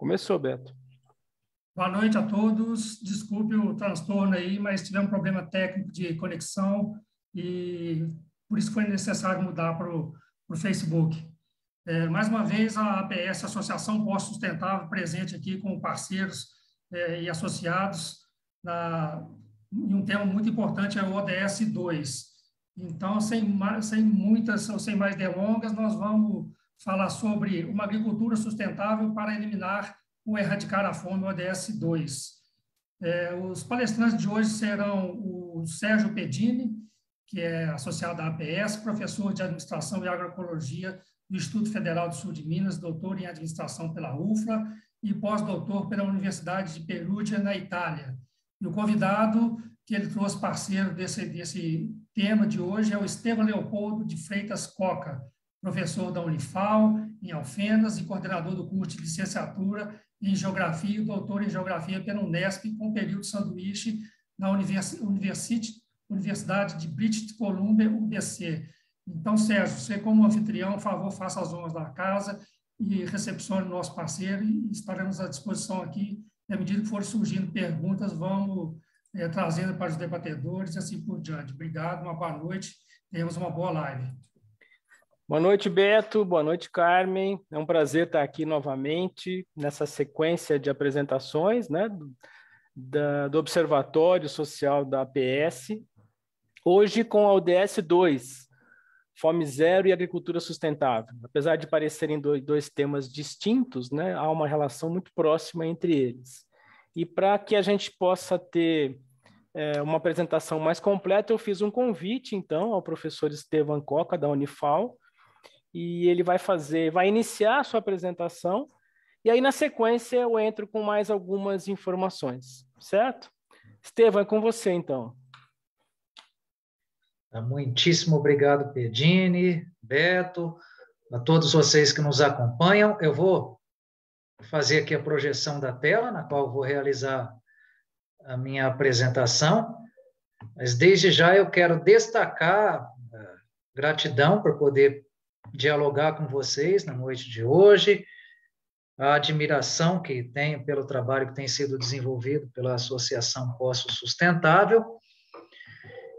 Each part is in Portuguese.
Começou, Beto. Boa noite a todos. Desculpe o transtorno aí, mas tivemos um problema técnico de conexão e por isso foi necessário mudar para o Facebook. É, mais uma vez, a APS, Associação Pós Sustentável, presente aqui com parceiros é, e associados na, em um tema muito importante, é o ODS 2. Então, sem, sem muitas sem mais delongas, nós vamos falar sobre uma agricultura sustentável para eliminar ou erradicar a fome, ODS 2. É, os palestrantes de hoje serão o Sérgio Pedini, que é associado à APS, professor de Administração e Agroecologia do Instituto Federal do Sul de Minas, doutor em Administração pela UFLA e pós-doutor pela Universidade de Perugia, na Itália. E o convidado que ele trouxe parceiro desse, desse tema de hoje é o Estevam Leopoldo de Freitas Coca, professor da Unifal, em Alfenas, e coordenador do curso de licenciatura em Geografia e doutor em Geografia pela Unesp, com período sanduíche na Universidade de British Columbia, UBC. Então, Sérgio, você como anfitrião, por favor, faça as honras da casa e recepcione o nosso parceiro e estaremos à disposição aqui. À medida que forem surgindo perguntas, vamos é, trazendo para os debatedores e assim por diante. Obrigado, uma boa noite, tenhamos uma boa live. Boa noite, Beto. Boa noite, Carmen. É um prazer estar aqui novamente nessa sequência de apresentações né, do Observatório Social da APS. Hoje com a ODS 2, Fome Zero e Agricultura Sustentável. Apesar de parecerem dois, dois temas distintos, né, há uma relação muito próxima entre eles. E para que a gente possa ter é, uma apresentação mais completa, eu fiz um convite, então, ao professor Estevam Coca, da Unifal, e ele vai fazer, vai iniciar a sua apresentação, e aí, na sequência, eu entro com mais algumas informações, certo? Estevam, é com você, então. Tá, muitíssimo obrigado, Pedini, Beto, a todos vocês que nos acompanham. Eu vou fazer aqui a projeção da tela, na qual vou realizar a minha apresentação, mas desde já eu quero destacar uh, gratidão por poder dialogar com vocês na noite de hoje, a admiração que tenho pelo trabalho que tem sido desenvolvido pela Associação Poço Sustentável.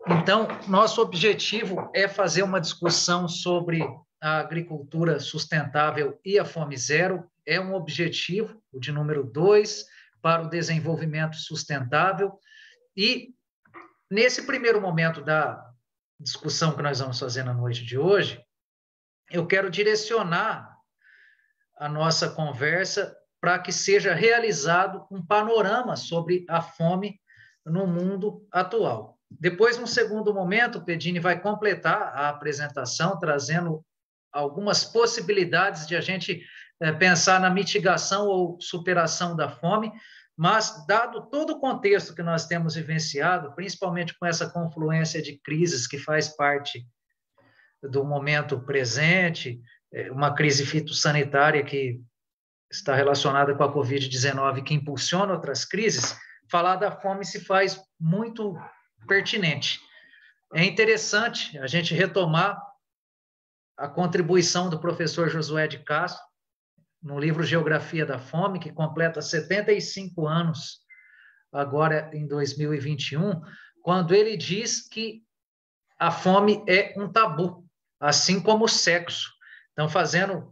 Então, nosso objetivo é fazer uma discussão sobre a agricultura sustentável e a fome zero, é um objetivo, o de número dois, para o desenvolvimento sustentável. E, nesse primeiro momento da discussão que nós vamos fazer na noite de hoje, eu quero direcionar a nossa conversa para que seja realizado um panorama sobre a fome no mundo atual. Depois, num segundo momento, o Pedini vai completar a apresentação, trazendo algumas possibilidades de a gente é, pensar na mitigação ou superação da fome, mas, dado todo o contexto que nós temos vivenciado, principalmente com essa confluência de crises que faz parte do momento presente, é, uma crise fitossanitária que está relacionada com a Covid-19, que impulsiona outras crises, falar da fome se faz muito pertinente. É interessante a gente retomar a contribuição do professor Josué de Castro, no livro Geografia da Fome, que completa 75 anos agora em 2021, quando ele diz que a fome é um tabu, assim como o sexo. Então, fazendo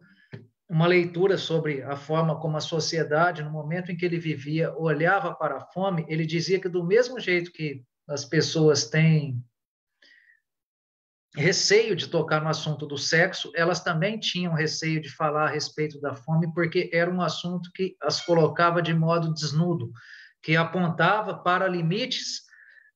uma leitura sobre a forma como a sociedade, no momento em que ele vivia, olhava para a fome, ele dizia que do mesmo jeito que as pessoas têm receio de tocar no assunto do sexo, elas também tinham receio de falar a respeito da fome, porque era um assunto que as colocava de modo desnudo, que apontava para limites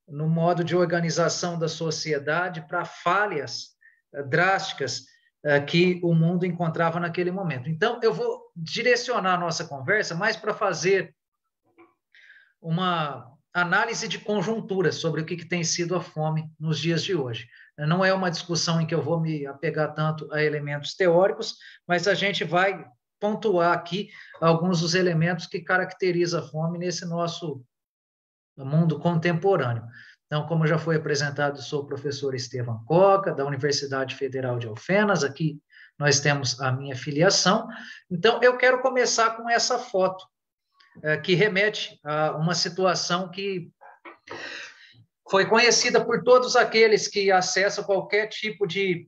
no modo de organização da sociedade, para falhas drásticas eh, que o mundo encontrava naquele momento. Então, eu vou direcionar a nossa conversa mais para fazer uma análise de conjuntura sobre o que, que tem sido a fome nos dias de hoje. Não é uma discussão em que eu vou me apegar tanto a elementos teóricos, mas a gente vai pontuar aqui alguns dos elementos que caracterizam a fome nesse nosso mundo contemporâneo. Então, como já foi apresentado, sou o professor Estevam Coca, da Universidade Federal de Alfenas, aqui nós temos a minha filiação. Então, eu quero começar com essa foto, é, que remete a uma situação que foi conhecida por todos aqueles que acessam qualquer tipo de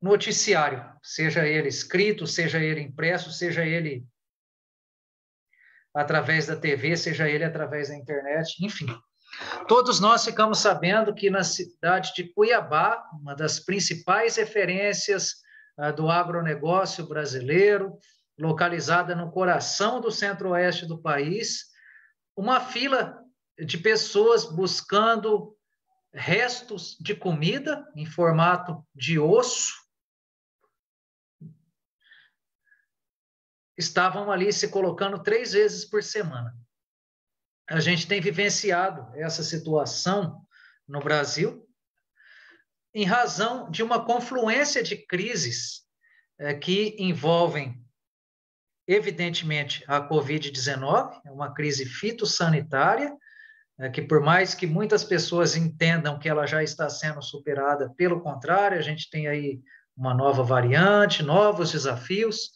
noticiário, seja ele escrito, seja ele impresso, seja ele através da TV, seja ele através da internet, enfim. Todos nós ficamos sabendo que na cidade de Cuiabá, uma das principais referências uh, do agronegócio brasileiro, localizada no coração do centro-oeste do país, uma fila de pessoas buscando restos de comida em formato de osso estavam ali se colocando três vezes por semana. A gente tem vivenciado essa situação no Brasil em razão de uma confluência de crises é, que envolvem, evidentemente, a Covid-19, é uma crise fitossanitária, é, que por mais que muitas pessoas entendam que ela já está sendo superada, pelo contrário, a gente tem aí uma nova variante, novos desafios,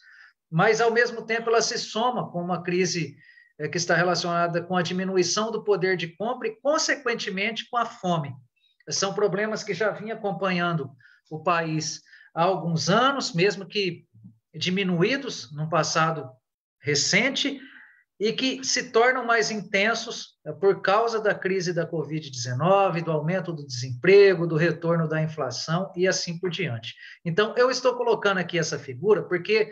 mas ao mesmo tempo ela se soma com uma crise é, que está relacionada com a diminuição do poder de compra e, consequentemente, com a fome. São problemas que já vinham acompanhando o país há alguns anos, mesmo que diminuídos num passado recente, e que se tornam mais intensos é, por causa da crise da Covid-19, do aumento do desemprego, do retorno da inflação e assim por diante. Então, eu estou colocando aqui essa figura porque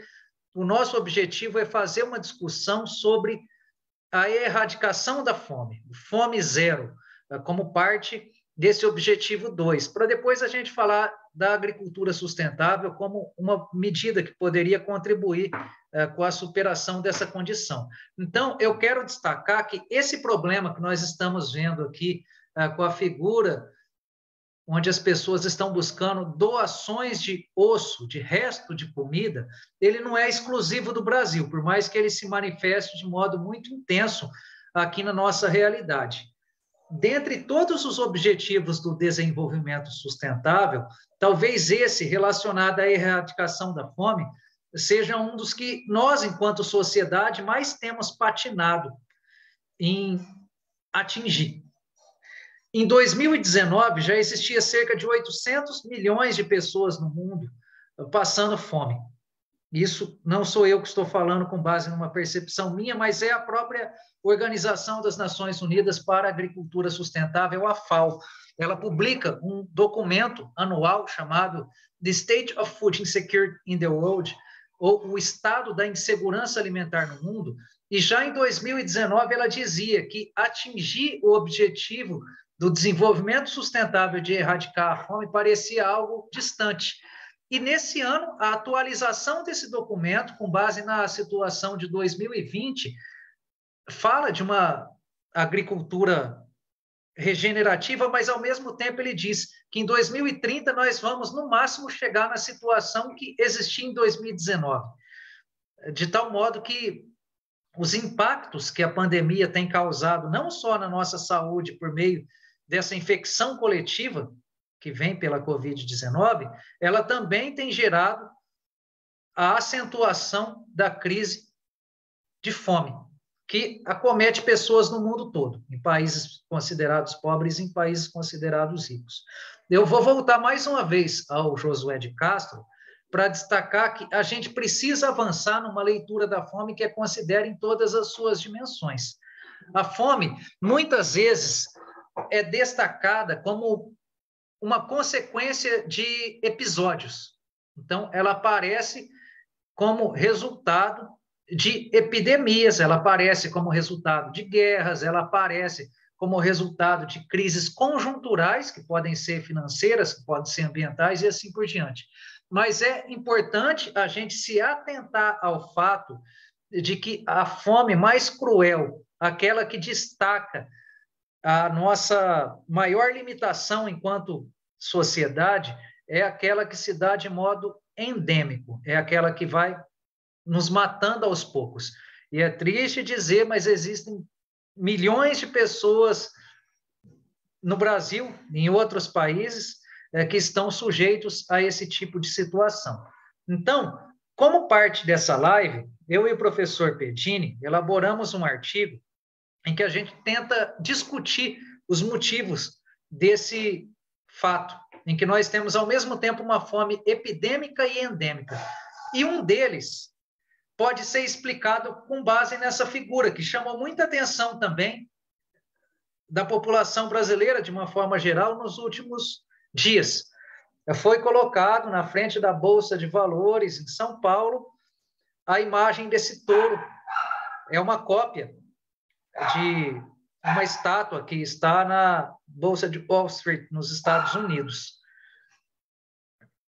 o nosso objetivo é fazer uma discussão sobre a erradicação da fome, fome zero, eh, como parte desse objetivo 2, para depois a gente falar da agricultura sustentável como uma medida que poderia contribuir eh, com a superação dessa condição. Então, eu quero destacar que esse problema que nós estamos vendo aqui eh, com a figura onde as pessoas estão buscando doações de osso, de resto de comida, ele não é exclusivo do Brasil, por mais que ele se manifeste de modo muito intenso aqui na nossa realidade. Dentre todos os objetivos do desenvolvimento sustentável, talvez esse relacionado à erradicação da fome seja um dos que nós, enquanto sociedade, mais temos patinado em atingir. Em 2019, já existia cerca de 800 milhões de pessoas no mundo passando fome. Isso não sou eu que estou falando com base numa percepção minha, mas é a própria Organização das Nações Unidas para a Agricultura Sustentável, a FAO. Ela publica um documento anual chamado The State of Food Insecurity in the World, ou o estado da insegurança alimentar no mundo, e já em 2019 ela dizia que atingir o objetivo do desenvolvimento sustentável de erradicar a fome parecia algo distante. E nesse ano, a atualização desse documento, com base na situação de 2020, fala de uma agricultura regenerativa, mas ao mesmo tempo ele diz que em 2030 nós vamos no máximo chegar na situação que existia em 2019. De tal modo que os impactos que a pandemia tem causado, não só na nossa saúde por meio dessa infecção coletiva que vem pela Covid-19, ela também tem gerado a acentuação da crise de fome, que acomete pessoas no mundo todo, em países considerados pobres e em países considerados ricos. Eu vou voltar mais uma vez ao Josué de Castro para destacar que a gente precisa avançar numa leitura da fome que a considere em todas as suas dimensões. A fome, muitas vezes, é destacada como uma consequência de episódios. Então, ela aparece como resultado de epidemias, ela aparece como resultado de guerras, ela aparece como resultado de crises conjunturais, que podem ser financeiras, que podem ser ambientais e assim por diante. Mas é importante a gente se atentar ao fato de que a fome mais cruel, aquela que destaca a nossa maior limitação enquanto sociedade é aquela que se dá de modo endêmico, é aquela que vai nos matando aos poucos. E é triste dizer, mas existem milhões de pessoas no Brasil, em outros países é, que estão sujeitos a esse tipo de situação. Então, como parte dessa live, eu e o professor Pedini elaboramos um artigo em que a gente tenta discutir os motivos desse fato, em que nós temos ao mesmo tempo uma fome epidêmica e endêmica. E um deles pode ser explicado com base nessa figura, que chamou muita atenção também da população brasileira, de uma forma geral, nos últimos dias. Foi colocado na frente da Bolsa de Valores em São Paulo a imagem desse touro. É uma cópia de uma estátua que está na Bolsa de Wall Street, nos Estados Unidos.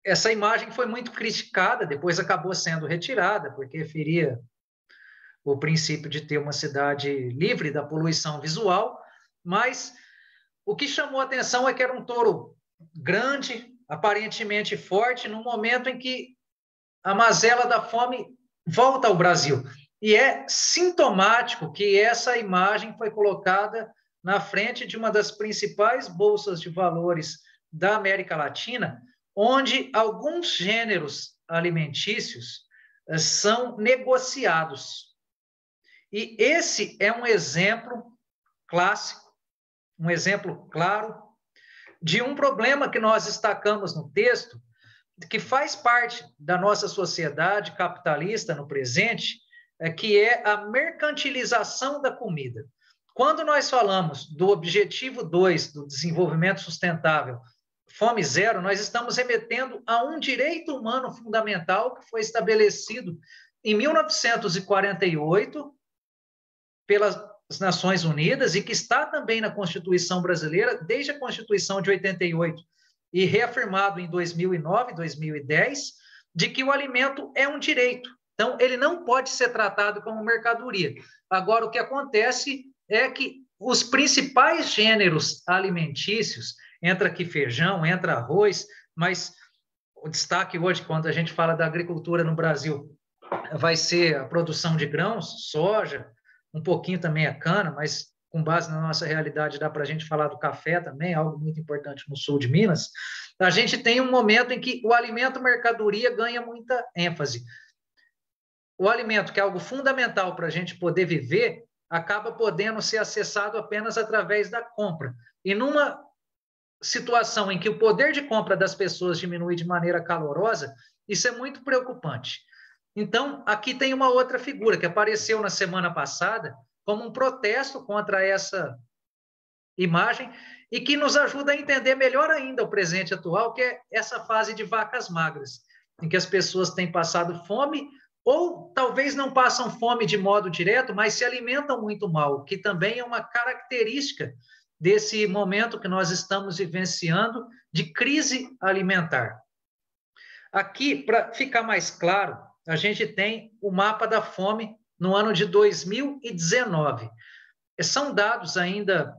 Essa imagem foi muito criticada, depois acabou sendo retirada, porque feria o princípio de ter uma cidade livre da poluição visual, mas o que chamou a atenção é que era um touro grande, aparentemente forte, no momento em que a mazela da fome volta ao Brasil. E é sintomático que essa imagem foi colocada na frente de uma das principais bolsas de valores da América Latina, onde alguns gêneros alimentícios eh, são negociados. E esse é um exemplo clássico, um exemplo claro de um problema que nós destacamos no texto, que faz parte da nossa sociedade capitalista no presente, é, que é a mercantilização da comida. Quando nós falamos do objetivo 2 do desenvolvimento sustentável, fome zero, nós estamos remetendo a um direito humano fundamental que foi estabelecido em 1948 pelas Nações Unidas e que está também na Constituição brasileira desde a Constituição de 88 e reafirmado em 2009, 2010, de que o alimento é um direito. Então, ele não pode ser tratado como mercadoria. Agora, o que acontece é que os principais gêneros alimentícios, entra aqui feijão, entra arroz, mas o destaque hoje, quando a gente fala da agricultura no Brasil, vai ser a produção de grãos, soja, um pouquinho também a cana, mas com base na nossa realidade, dá para a gente falar do café também, algo muito importante no sul de Minas, a gente tem um momento em que o alimento mercadoria ganha muita ênfase. O alimento, que é algo fundamental para a gente poder viver, acaba podendo ser acessado apenas através da compra. E numa situação em que o poder de compra das pessoas diminui de maneira calorosa, isso é muito preocupante. Então, aqui tem uma outra figura que apareceu na semana passada, como um protesto contra essa imagem e que nos ajuda a entender melhor ainda o presente atual, que é essa fase de vacas magras, em que as pessoas têm passado fome ou talvez não passam fome de modo direto, mas se alimentam muito mal, que também é uma característica desse momento que nós estamos vivenciando de crise alimentar. Aqui, para ficar mais claro, a gente tem o mapa da fome no ano de 2019. São dados ainda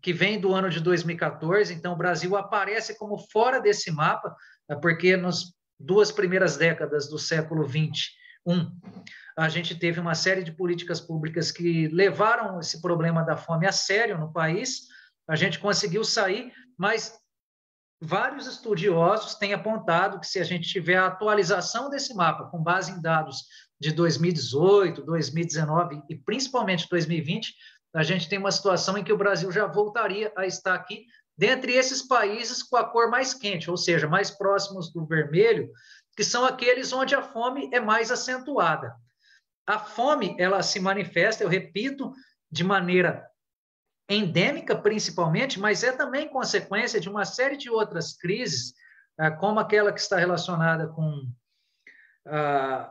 que vêm do ano de 2014, então o Brasil aparece como fora desse mapa, né, porque nas duas primeiras décadas do século 21, a gente teve uma série de políticas públicas que levaram esse problema da fome a sério no país. A gente conseguiu sair, mas vários estudiosos têm apontado que se a gente tiver a atualização desse mapa com base em dados de 2018, 2019 e principalmente 2020, a gente tem uma situação em que o Brasil já voltaria a estar aqui dentre esses países com a cor mais quente, ou seja, mais próximos do vermelho, que são aqueles onde a fome é mais acentuada. A fome, ela se manifesta, eu repito, de maneira endêmica principalmente, mas é também consequência de uma série de outras crises, ah, como aquela que está relacionada com ah,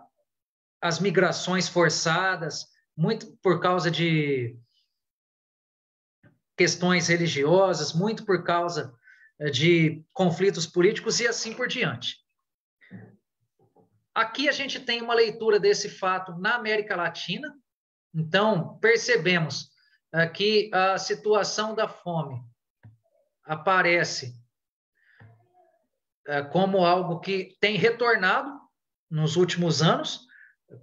as migrações forçadas, muito por causa de questões religiosas, muito por causa eh, de conflitos políticos e assim por diante. Aqui a gente tem uma leitura desse fato na América Latina, então percebemos uh, que a situação da fome aparece uh, como algo que tem retornado nos últimos anos,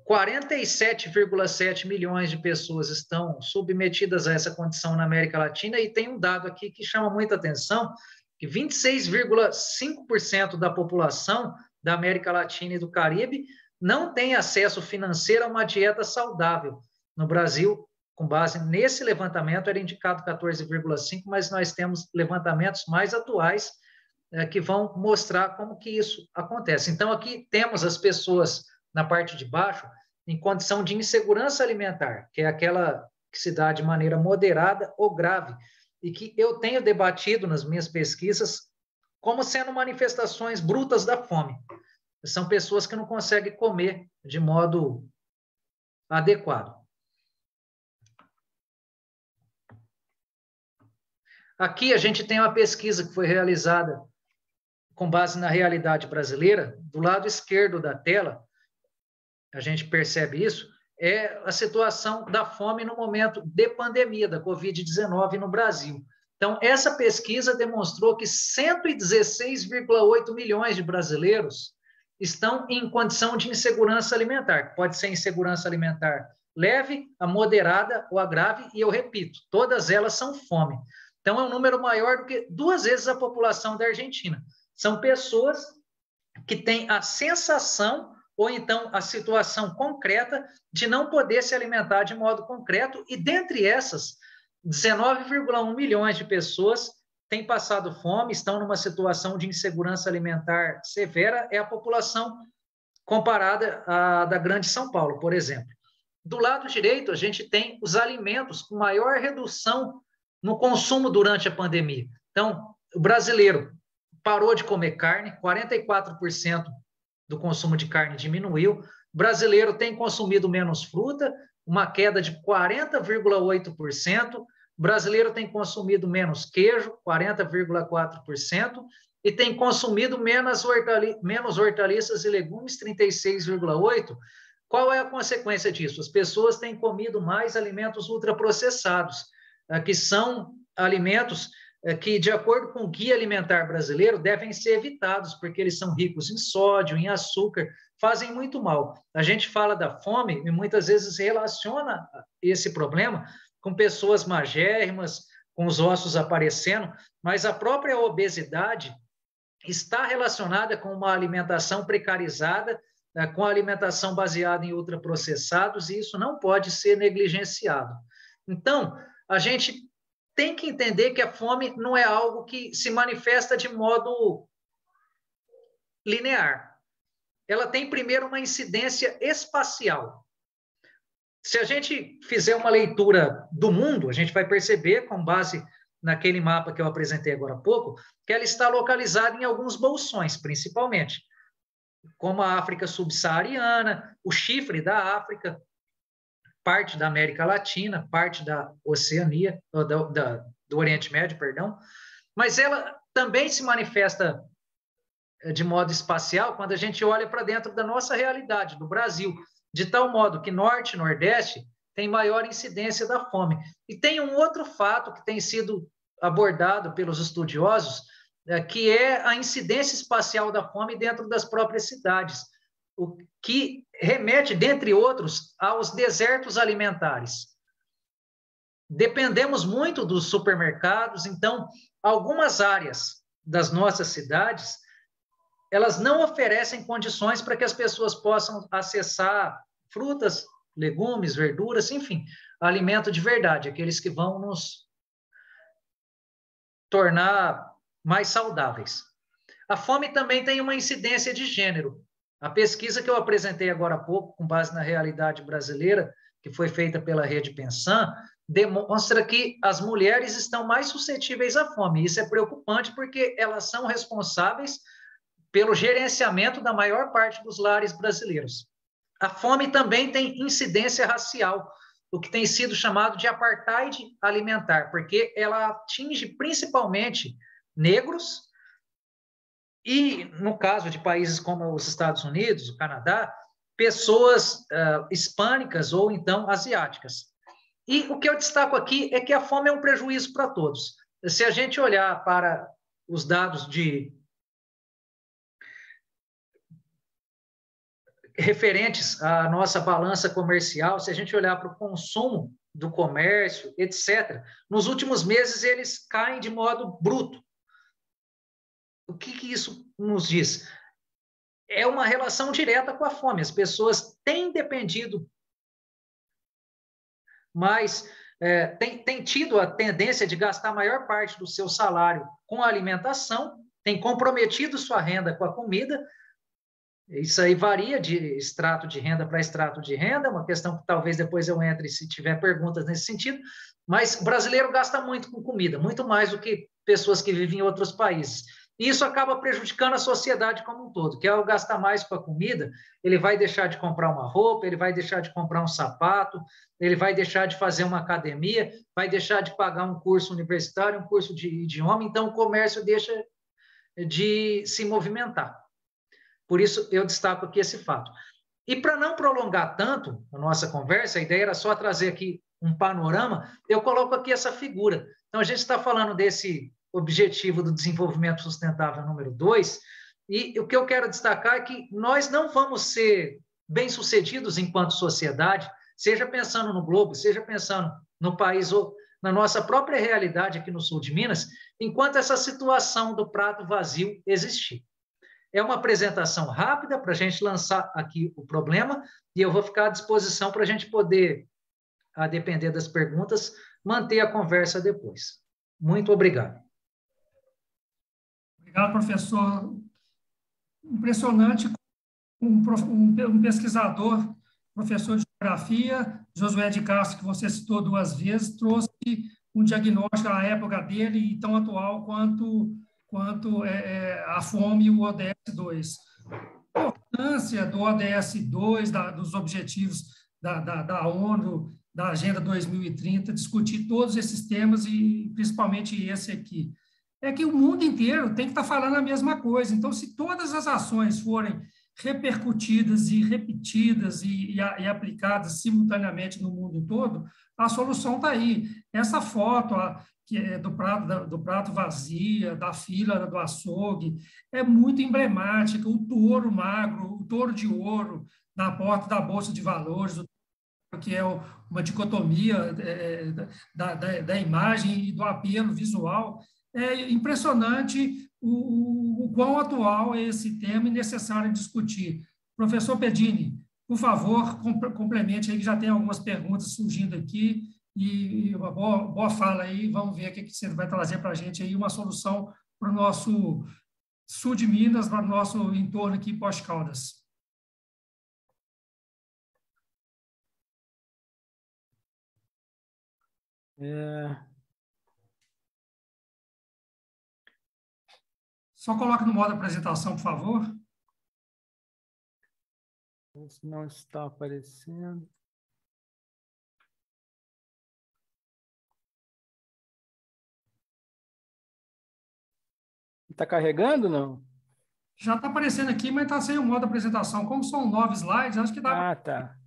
47,7 milhões de pessoas estão submetidas a essa condição na América Latina e tem um dado aqui que chama muita atenção, que 26,5% da população da América Latina e do Caribe não tem acesso financeiro a uma dieta saudável. No Brasil, com base nesse levantamento, era indicado 14,5%, mas nós temos levantamentos mais atuais é, que vão mostrar como que isso acontece. Então, aqui temos as pessoas na parte de baixo em condição de insegurança alimentar, que é aquela que se dá de maneira moderada ou grave, e que eu tenho debatido nas minhas pesquisas como sendo manifestações brutas da fome. São pessoas que não conseguem comer de modo adequado. Aqui a gente tem uma pesquisa que foi realizada com base na realidade brasileira. Do lado esquerdo da tela, a gente percebe isso, é a situação da fome no momento de pandemia da Covid-19 no Brasil. Então, essa pesquisa demonstrou que 116,8 milhões de brasileiros estão em condição de insegurança alimentar. Pode ser insegurança alimentar leve, a moderada ou a grave, e eu repito, todas elas são fome. Então, é um número maior do que duas vezes a população da Argentina. São pessoas que têm a sensação ou então a situação concreta de não poder se alimentar de modo concreto, e dentre essas, 19,1 milhões de pessoas têm passado fome, estão numa situação de insegurança alimentar severa, é a população comparada à da Grande São Paulo, por exemplo. Do lado direito, a gente tem os alimentos com maior redução no consumo durante a pandemia. Então, o brasileiro parou de comer carne, 44% do consumo de carne diminuiu. O brasileiro tem consumido menos fruta, uma queda de 40,8%. O brasileiro tem consumido menos queijo, 40,4%, e tem consumido menos, hortali menos hortaliças e legumes, 36,8%. Qual é a consequência disso? As pessoas têm comido mais alimentos ultraprocessados, eh, que são alimentos que, de acordo com o Guia Alimentar Brasileiro, devem ser evitados, porque eles são ricos em sódio, em açúcar, fazem muito mal. A gente fala da fome e muitas vezes relaciona esse problema com pessoas magérrimas, com os ossos aparecendo, mas a própria obesidade está relacionada com uma alimentação precarizada, é, com a alimentação baseada em ultraprocessados, e isso não pode ser negligenciado. Então, a gente tem que entender que a fome não é algo que se manifesta de modo linear. Ela tem primeiro uma incidência espacial. Se a gente fizer uma leitura do mundo, a gente vai perceber, com base naquele mapa que eu apresentei agora há pouco, que ela está localizada em alguns bolsões, principalmente, como a África subsaariana, o chifre da África, parte da América Latina, parte da Oceania, da, da, do Oriente Médio, perdão, mas ela também se manifesta eh, de modo espacial quando a gente olha para dentro da nossa realidade, do Brasil, de tal modo que Norte e Nordeste tem maior incidência da fome. E tem um outro fato que tem sido abordado pelos estudiosos, é, que é a incidência espacial da fome dentro das próprias cidades o que remete, dentre outros, aos desertos alimentares. Dependemos muito dos supermercados, então, algumas áreas das nossas cidades, elas não oferecem condições para que as pessoas possam acessar frutas, legumes, verduras, enfim, alimento de verdade, aqueles que vão nos tornar mais saudáveis. A fome também tem uma incidência de gênero. A pesquisa que eu apresentei agora há pouco, com base na realidade brasileira, que foi feita pela Rede Pensan, demonstra que as mulheres estão mais suscetíveis à fome. Isso é preocupante porque elas são responsáveis pelo gerenciamento da maior parte dos lares brasileiros. A fome também tem incidência racial, o que tem sido chamado de apartheid alimentar, porque ela atinge principalmente negros, e, no caso de países como os Estados Unidos, o Canadá, pessoas uh, hispânicas ou então asiáticas. E o que eu destaco aqui é que a fome é um prejuízo para todos. Se a gente olhar para os dados de referentes à nossa balança comercial, se a gente olhar para o consumo do comércio, etc., nos últimos meses eles caem de modo bruto. O que, que isso nos diz? É uma relação direta com a fome. As pessoas têm dependido mais, é, têm tido a tendência de gastar a maior parte do seu salário com a alimentação, têm comprometido sua renda com a comida, isso aí varia de extrato de renda para extrato de renda, uma questão que talvez depois eu entre se tiver perguntas nesse sentido, mas o brasileiro gasta muito com comida, muito mais do que pessoas que vivem em outros países. E isso acaba prejudicando a sociedade como um todo, que ao gastar mais com a comida, ele vai deixar de comprar uma roupa, ele vai deixar de comprar um sapato, ele vai deixar de fazer uma academia, vai deixar de pagar um curso universitário, um curso de idioma, então o comércio deixa de se movimentar. Por isso, eu destaco aqui esse fato. E para não prolongar tanto a nossa conversa, a ideia era só trazer aqui um panorama, eu coloco aqui essa figura. Então, a gente está falando desse objetivo do desenvolvimento sustentável número dois, e o que eu quero destacar é que nós não vamos ser bem-sucedidos enquanto sociedade, seja pensando no globo, seja pensando no país ou na nossa própria realidade aqui no sul de Minas, enquanto essa situação do prato vazio existir. É uma apresentação rápida para a gente lançar aqui o problema e eu vou ficar à disposição para a gente poder, a depender das perguntas, manter a conversa depois. Muito obrigado. Obrigado, professor. Impressionante. Um, um pesquisador, professor de geografia, Josué de Castro, que você citou duas vezes, trouxe um diagnóstico à época dele tão atual quanto quanto é, é, a fome e o ODS 2. A importância do ODS 2, da, dos objetivos da, da, da ONU, da Agenda 2030, discutir todos esses temas e principalmente esse aqui. É que o mundo inteiro tem que estar falando a mesma coisa. Então, se todas as ações forem repercutidas e repetidas e, e, e aplicadas simultaneamente no mundo todo, a solução está aí. Essa foto, a, que é do prato, do prato vazia, da fila do açougue, é muito emblemática. O touro magro, o touro de ouro na porta da Bolsa de Valores, que é uma dicotomia é, da, da, da, imagem e do apelo visual. É impressionante o, o, o quão atual é esse tema e necessário discutir. Professor Pedini, por favor, complemente aí, que já tem algumas perguntas surgindo aqui e, uma boa, boa fala aí. Vamos ver o que você vai trazer para a gente aí, uma solução para o nosso sul de Minas, para o nosso entorno aqui, pós-Caldas. É... Só coloque no modo apresentação, por favor. Não está aparecendo. Está carregando, não? Já está aparecendo aqui, mas está sem o modo apresentação. Como são nove slides, acho que dá. Ah, tá.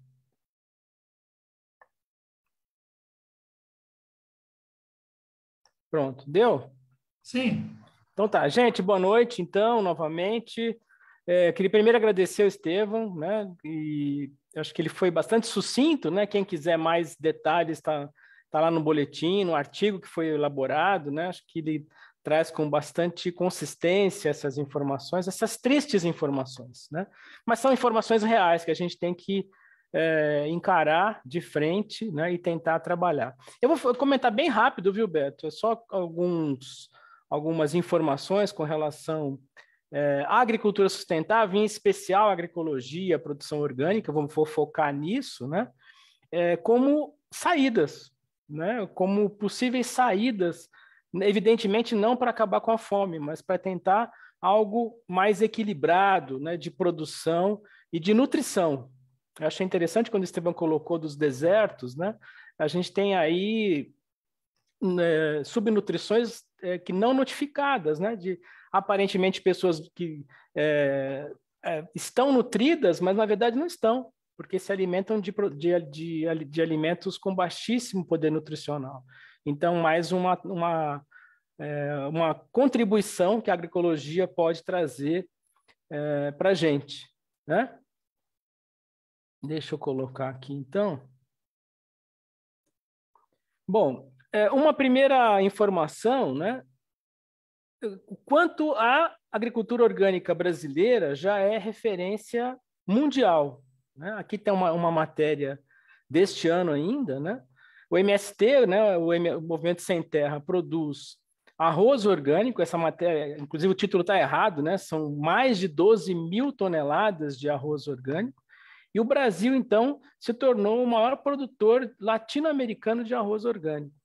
Pronto, deu? Sim. Então tá, gente, boa noite, então, novamente. É, queria primeiro agradecer ao Estevam, né? E acho que ele foi bastante sucinto, né? Quem quiser mais detalhes está tá lá no boletim, no artigo que foi elaborado, né? Acho que ele traz com bastante consistência essas informações, essas tristes informações, né? Mas são informações reais que a gente tem que é, encarar de frente, né? E tentar trabalhar. Eu vou comentar bem rápido, viu, Beto? É só alguns, algumas informações com relação é, à agricultura sustentável, em especial agroecologia, produção orgânica. Vamos focar nisso, né? É, como saídas, né? Como possíveis saídas evidentemente não para acabar com a fome, mas para tentar algo mais equilibrado, né, de produção e de nutrição. Eu achei interessante quando o Esteban colocou dos desertos, né? A gente tem aí né, subnutrições é, que não notificadas, né? De aparentemente pessoas que é, é, estão nutridas, mas na verdade não estão, porque se alimentam de, de, de, de alimentos com baixíssimo poder nutricional. Então, mais uma, uma, é, uma contribuição que a agroecologia pode trazer é, para a gente. Né? Deixa eu colocar aqui, então. Bom, é, uma primeira informação, né? Quanto à agricultura orgânica brasileira, já é referência mundial. Né? Aqui tem uma, uma matéria deste ano ainda, né? O MST, né, o, o Movimento Sem Terra, produz arroz orgânico, essa matéria, inclusive o título está errado, né? São mais de 12 mil toneladas de arroz orgânico. E o Brasil, então, se tornou o maior produtor latino-americano de arroz orgânico.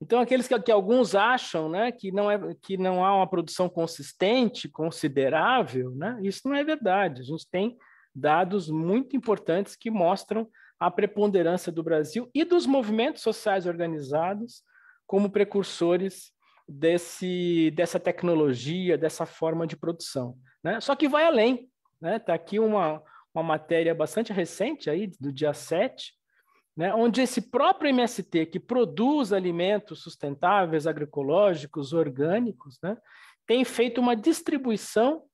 Então, aqueles que, que, alguns acham né, que, não é, que não há uma produção consistente, considerável, né, isso não é verdade. A gente tem dados muito importantes que mostram a preponderância do Brasil e dos movimentos sociais organizados como precursores desse, dessa tecnologia, dessa forma de produção. Né? Só que vai além. Está né? Tá aqui uma, uma matéria bastante recente, aí, do dia 7, né, onde esse próprio MST, que produz alimentos sustentáveis, agroecológicos, orgânicos, né, tem feito uma distribuição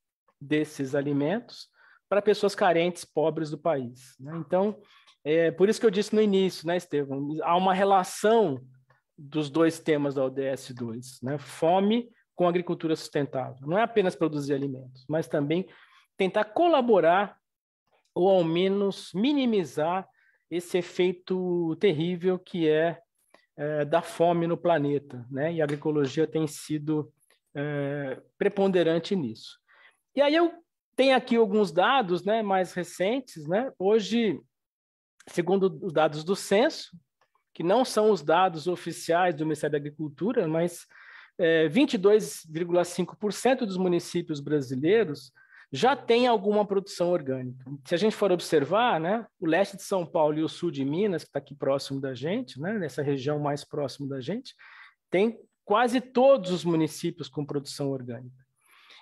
desses alimentos para pessoas carentes, pobres do país. Né? Então, é por isso que eu disse no início, né, Estevam, há uma relação dos dois temas da ODS 2, né? fome com agricultura sustentável. Não é apenas produzir alimentos, mas também tentar colaborar ou ao menos minimizar esse efeito terrível que é, é da fome no planeta, né? E a agroecologia tem sido é, preponderante nisso. E aí eu tenho aqui alguns dados, né, mais recentes, né? Hoje, segundo os dados do censo, que não são os dados oficiais do Ministério da Agricultura, mas é, 22,5% dos municípios brasileiros já tem alguma produção orgânica. Se a gente for observar, né, o leste de São Paulo e o sul de Minas, que está aqui próximo da gente, né, nessa região mais próximo da gente, tem quase todos os municípios com produção orgânica.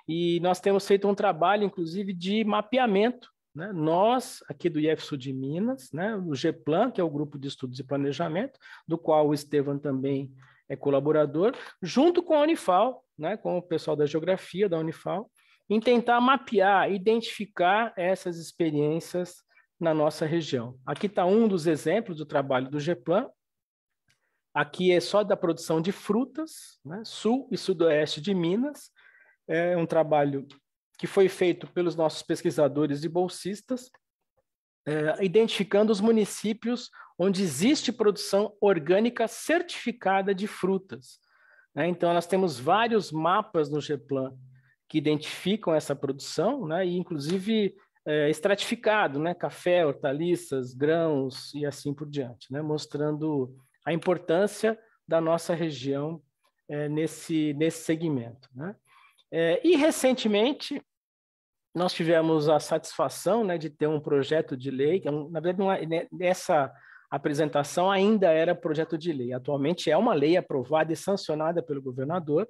E nós temos feito um trabalho, inclusive, de mapeamento. Né? Nós, aqui do IF Sul de Minas, né, o GEPLAN, que é o Grupo de Estudos e Planejamento, do qual o Estevam também é colaborador, junto com a Unifal, né, com o pessoal da Geografia da Unifal, em tentar mapear, identificar essas experiências na nossa região. Aqui está um dos exemplos do trabalho do GEPLAN. Aqui é só da produção de frutas, né? sul e sudoeste de Minas. É um trabalho que foi feito pelos nossos pesquisadores e bolsistas, é, identificando os municípios onde existe produção orgânica certificada de frutas. Né? Então, nós temos vários mapas no GEPLAN que identificam essa produção, né, e inclusive é, estratificado, né, café, hortaliças, grãos e assim por diante, né, mostrando a importância da nossa região é, nesse, nesse segmento. Né. É, e recentemente nós tivemos a satisfação né, de ter um projeto de lei, que, é na verdade, né, nessa apresentação ainda era projeto de lei, atualmente é uma lei aprovada e sancionada pelo governador,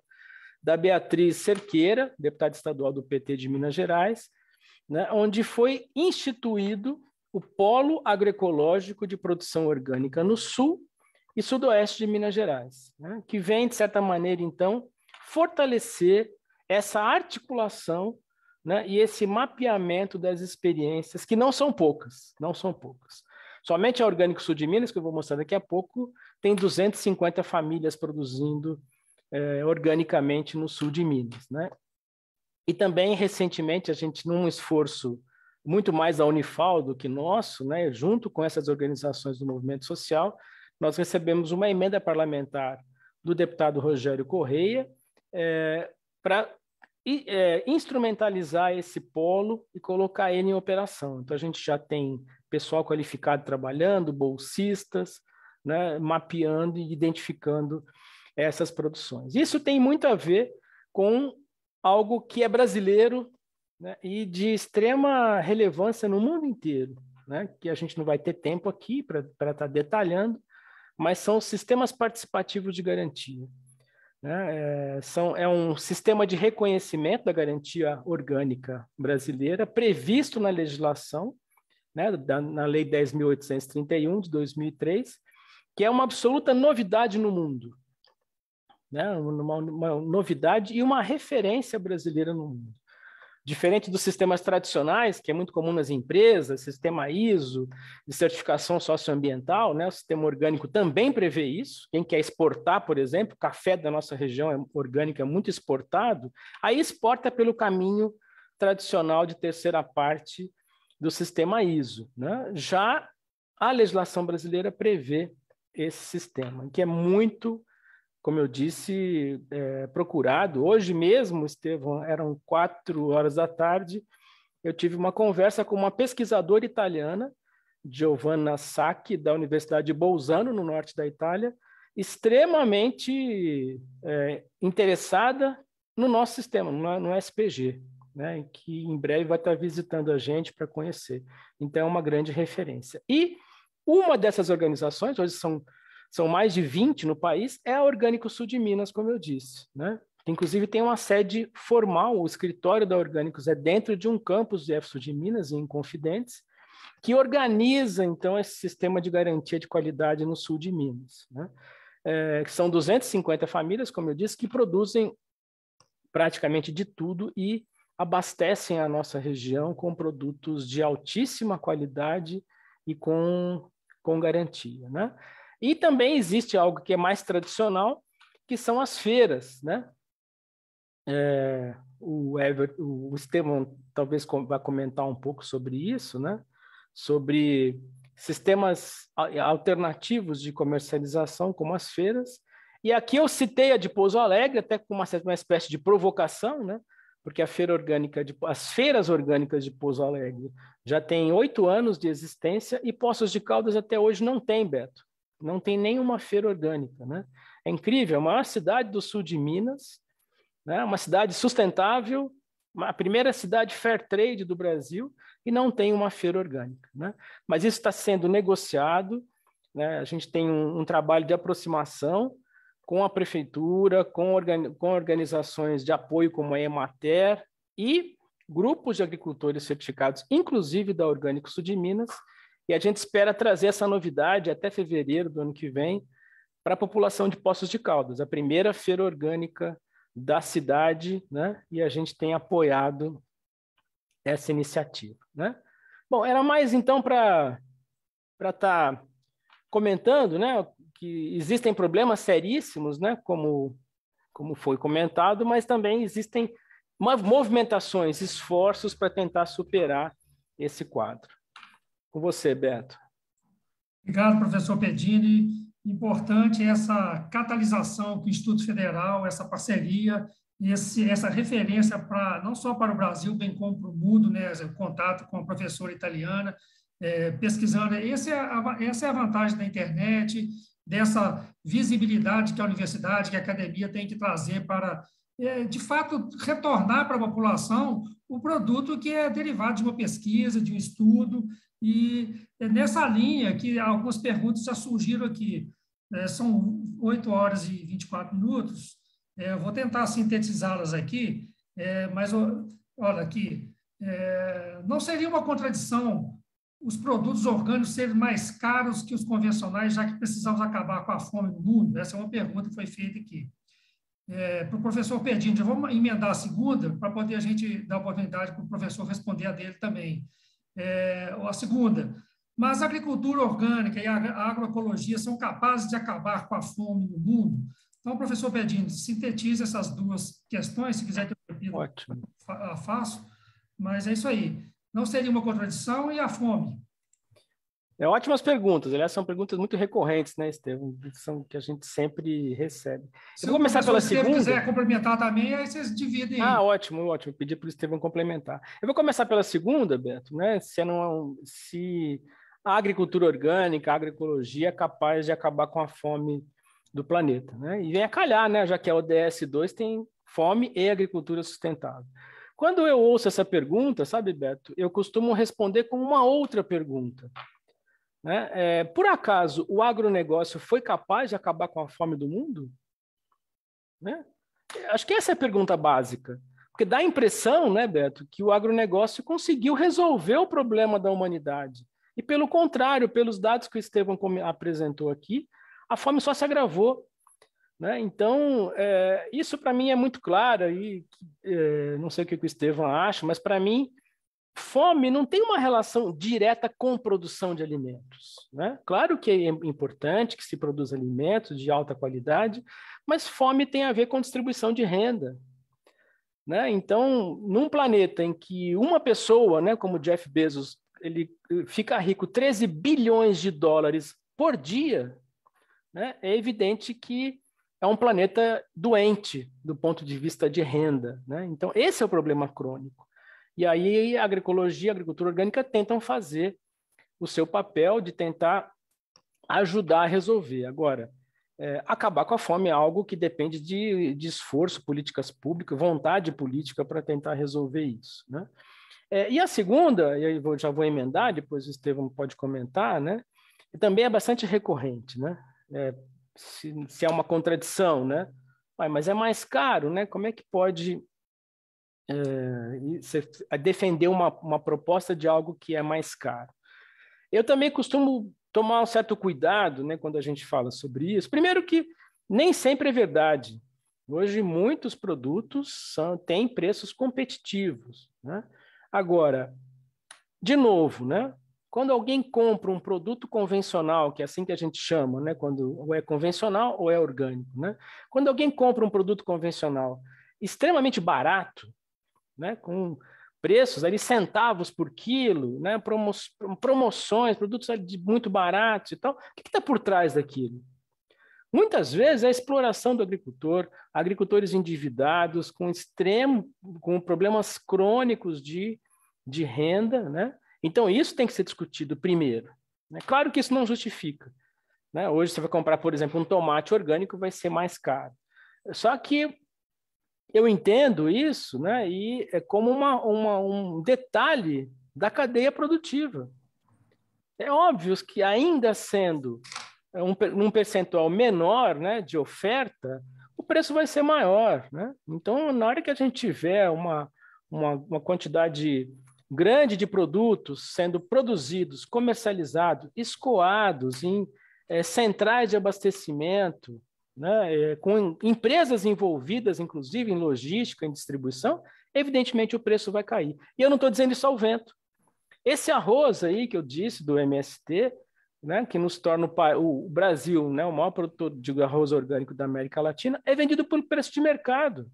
da Beatriz Cerqueira, deputada estadual do PT de Minas Gerais, né, onde foi instituído o Polo Agroecológico de Produção Orgânica no Sul e Sudoeste de Minas Gerais, né, que vem, de certa maneira, então, fortalecer essa articulação né, e esse mapeamento das experiências, que não são poucas, não são poucas. Somente a Orgânico Sul de Minas, que eu vou mostrar daqui a pouco, tem 250 famílias produzindo é, organicamente no sul de Minas. Né? E também, recentemente, a gente, num esforço muito mais da Unifal do que nosso, né, junto com essas organizações do movimento social, nós recebemos uma emenda parlamentar do deputado Rogério Correia é, para é, instrumentalizar esse polo e colocar ele em operação. Então, a gente já tem pessoal qualificado trabalhando, bolsistas, né, mapeando e identificando essas produções. Isso tem muito a ver com algo que é brasileiro né, e de extrema relevância no mundo inteiro, né, que a gente não vai ter tempo aqui para estar tá detalhando, mas são sistemas participativos de garantia. Né, é, são, é um sistema de reconhecimento da garantia orgânica brasileira previsto na legislação, né, da, na Lei 10.831 de 2003, que é uma absoluta novidade no mundo né? uma, uma novidade e uma referência brasileira no mundo. Diferente dos sistemas tradicionais, que é muito comum nas empresas, sistema ISO, de certificação socioambiental, né? o sistema orgânico também prevê isso. Quem quer exportar, por exemplo, café da nossa região é orgânico é muito exportado, aí exporta pelo caminho tradicional de terceira parte do sistema ISO. Né? Já a legislação brasileira prevê esse sistema, que é muito como eu disse, é, procurado. Hoje mesmo, Estevão, eram quatro horas da tarde, eu tive uma conversa com uma pesquisadora italiana, Giovanna Sacchi, da Universidade de Bolzano, no norte da Itália, extremamente é, interessada no nosso sistema, no, no SPG, né, que em breve vai estar visitando a gente para conhecer. Então, é uma grande referência. E uma dessas organizações, hoje são são mais de 20 no país, é a Orgânico Sul de Minas, como eu disse, né? Inclusive tem uma sede formal, o escritório da Orgânicos é dentro de um campus de Sul de Minas, em Confidentes, que organiza, então, esse sistema de garantia de qualidade no sul de Minas. Né? É, são 250 famílias, como eu disse, que produzem praticamente de tudo e abastecem a nossa região com produtos de altíssima qualidade e com, com garantia. Né? E também existe algo que é mais tradicional, que são as feiras, né? É, o, Ever, o Estevão talvez vá comentar um pouco sobre isso, né? Sobre sistemas alternativos de comercialização, como as feiras. E aqui eu citei a de Pouso Alegre, até com uma, uma espécie de provocação, né? Porque a feira orgânica, de, as feiras orgânicas de Pouso Alegre já têm oito anos de existência e Poços de Caldas até hoje não tem, Beto não tem nenhuma feira orgânica. Né? É incrível, a maior cidade do sul de Minas, né? uma cidade sustentável, a primeira cidade fair trade do Brasil, e não tem uma feira orgânica. Né? Mas isso está sendo negociado, né? a gente tem um, um, trabalho de aproximação com a prefeitura, com, organi com organizações de apoio como a Emater e grupos de agricultores certificados, inclusive da Orgânico Sul de Minas, e a gente espera trazer essa novidade até fevereiro do ano que vem para a população de Poços de Caldas, a primeira feira orgânica da cidade, né? E a gente tem apoiado essa iniciativa, né? Bom, era mais então para para estar tá comentando, né, que existem problemas seríssimos, né, como como foi comentado, mas também existem movimentações, esforços para tentar superar esse quadro. Com você, Beto. Obrigado, professor Pedini. Importante essa catalisação com o Instituto Federal, essa parceria esse, essa referência para não só para o Brasil, bem como para o mundo, né, contato com a professora italiana, é, pesquisando. Esse é a, essa é a vantagem da internet, dessa visibilidade que a universidade, que a academia tem que trazer para, é, de fato, retornar para a população o produto que é derivado de uma pesquisa, de um estudo, e é nessa linha que algumas perguntas já surgiram aqui. É, são 8 horas e 24 minutos. É, eu vou tentar sintetizá-las aqui, é, mas olha aqui, é, não seria uma contradição os produtos orgânicos serem mais caros que os convencionais, já que precisamos acabar com a fome no mundo? Essa é uma pergunta que foi feita aqui. É, para o professor Perdinho, já vamos emendar a segunda, para poder a gente dar oportunidade para o professor responder a dele também é, a segunda, mas a agricultura orgânica e a agroecologia são capazes de acabar com a fome no mundo? Então, professor Bedini, sintetize essas duas questões, se quiser que eu repita, Ótimo. faço, mas é isso aí. Não seria uma contradição e a fome? É ótimas perguntas, aliás, são perguntas muito recorrentes, né, Estevam? São que a gente sempre recebe. Se eu começar pela segunda. Se quiser complementar também, aí vocês dividem. Ah, ótimo, ótimo. Pedir para o Estevam complementar. Eu vou começar pela segunda, Beto, né? Se, não, se a agricultura orgânica, a agroecologia é capaz de acabar com a fome do planeta, né? E vem a calhar, né? Já que a ODS 2 tem fome e agricultura sustentável. Quando eu ouço essa pergunta, sabe, Beto, eu costumo responder com uma outra pergunta. Né? É, por acaso, o agronegócio foi capaz de acabar com a fome do mundo? Né? Acho que essa é a pergunta básica. Porque dá a impressão, né, Beto, que o agronegócio conseguiu resolver o problema da humanidade. E, pelo contrário, pelos dados que o Estevam apresentou aqui, a fome só se agravou. Né? Então, é, isso para mim é muito claro, e é, não sei o que o Estevam acha, mas para mim, fome não tem uma relação direta com produção de alimentos. Né? Claro que é importante que se produza alimentos de alta qualidade, mas fome tem a ver com distribuição de renda. Né? Então, num planeta em que uma pessoa, né, como Jeff Bezos, ele fica rico 13 bilhões de dólares por dia, né, é evidente que é um planeta doente do ponto de vista de renda. Né? Então, esse é o problema crônico. E aí a agroecologia, a agricultura orgânica tentam fazer o seu papel de tentar ajudar a resolver. Agora, é, acabar com a fome é algo que depende de, de esforço, políticas públicas, vontade política para tentar resolver isso. Né? É, e a segunda, e vou, já vou emendar, depois o Estevam pode comentar, né? E também é bastante recorrente, né? É, se, se é uma contradição, né? mas é mais caro, né? Como é que pode é, defender uma, uma proposta de algo que é mais caro? Eu também costumo tomar um certo cuidado né, quando a gente fala sobre isso. Primeiro que nem sempre é verdade. Hoje, muitos produtos são, têm preços competitivos. Né? Agora, de novo, né, quando alguém compra um produto convencional, que é assim que a gente chama, né, quando ou é convencional ou é orgânico, né? quando alguém compra um produto convencional extremamente barato, né, com preços ali centavos por quilo, né, promo promoções, produtos muito baratos e tal. O que está por trás daquilo? Muitas vezes é a exploração do agricultor, agricultores endividados com extremo, com problemas crônicos de, de renda, né? Então isso tem que ser discutido primeiro. Né? Claro que isso não justifica. Né? Hoje você vai comprar, por exemplo, um tomate orgânico, vai ser mais caro. Só que eu entendo isso, né? E é como uma, uma, um detalhe da cadeia produtiva. É óbvio que ainda sendo um, um percentual menor, né, de oferta, o preço vai ser maior, né? Então, na hora que a gente tiver uma, uma, uma quantidade grande de produtos sendo produzidos, comercializados, escoados em é, centrais de abastecimento, né, é, com empresas envolvidas, inclusive em logística, em distribuição, evidentemente o preço vai cair. E eu não estou dizendo isso ao vento. Esse arroz aí que eu disse do MST, né, que nos torna o, o Brasil né, o maior produtor de arroz orgânico da América Latina, é vendido por preço de mercado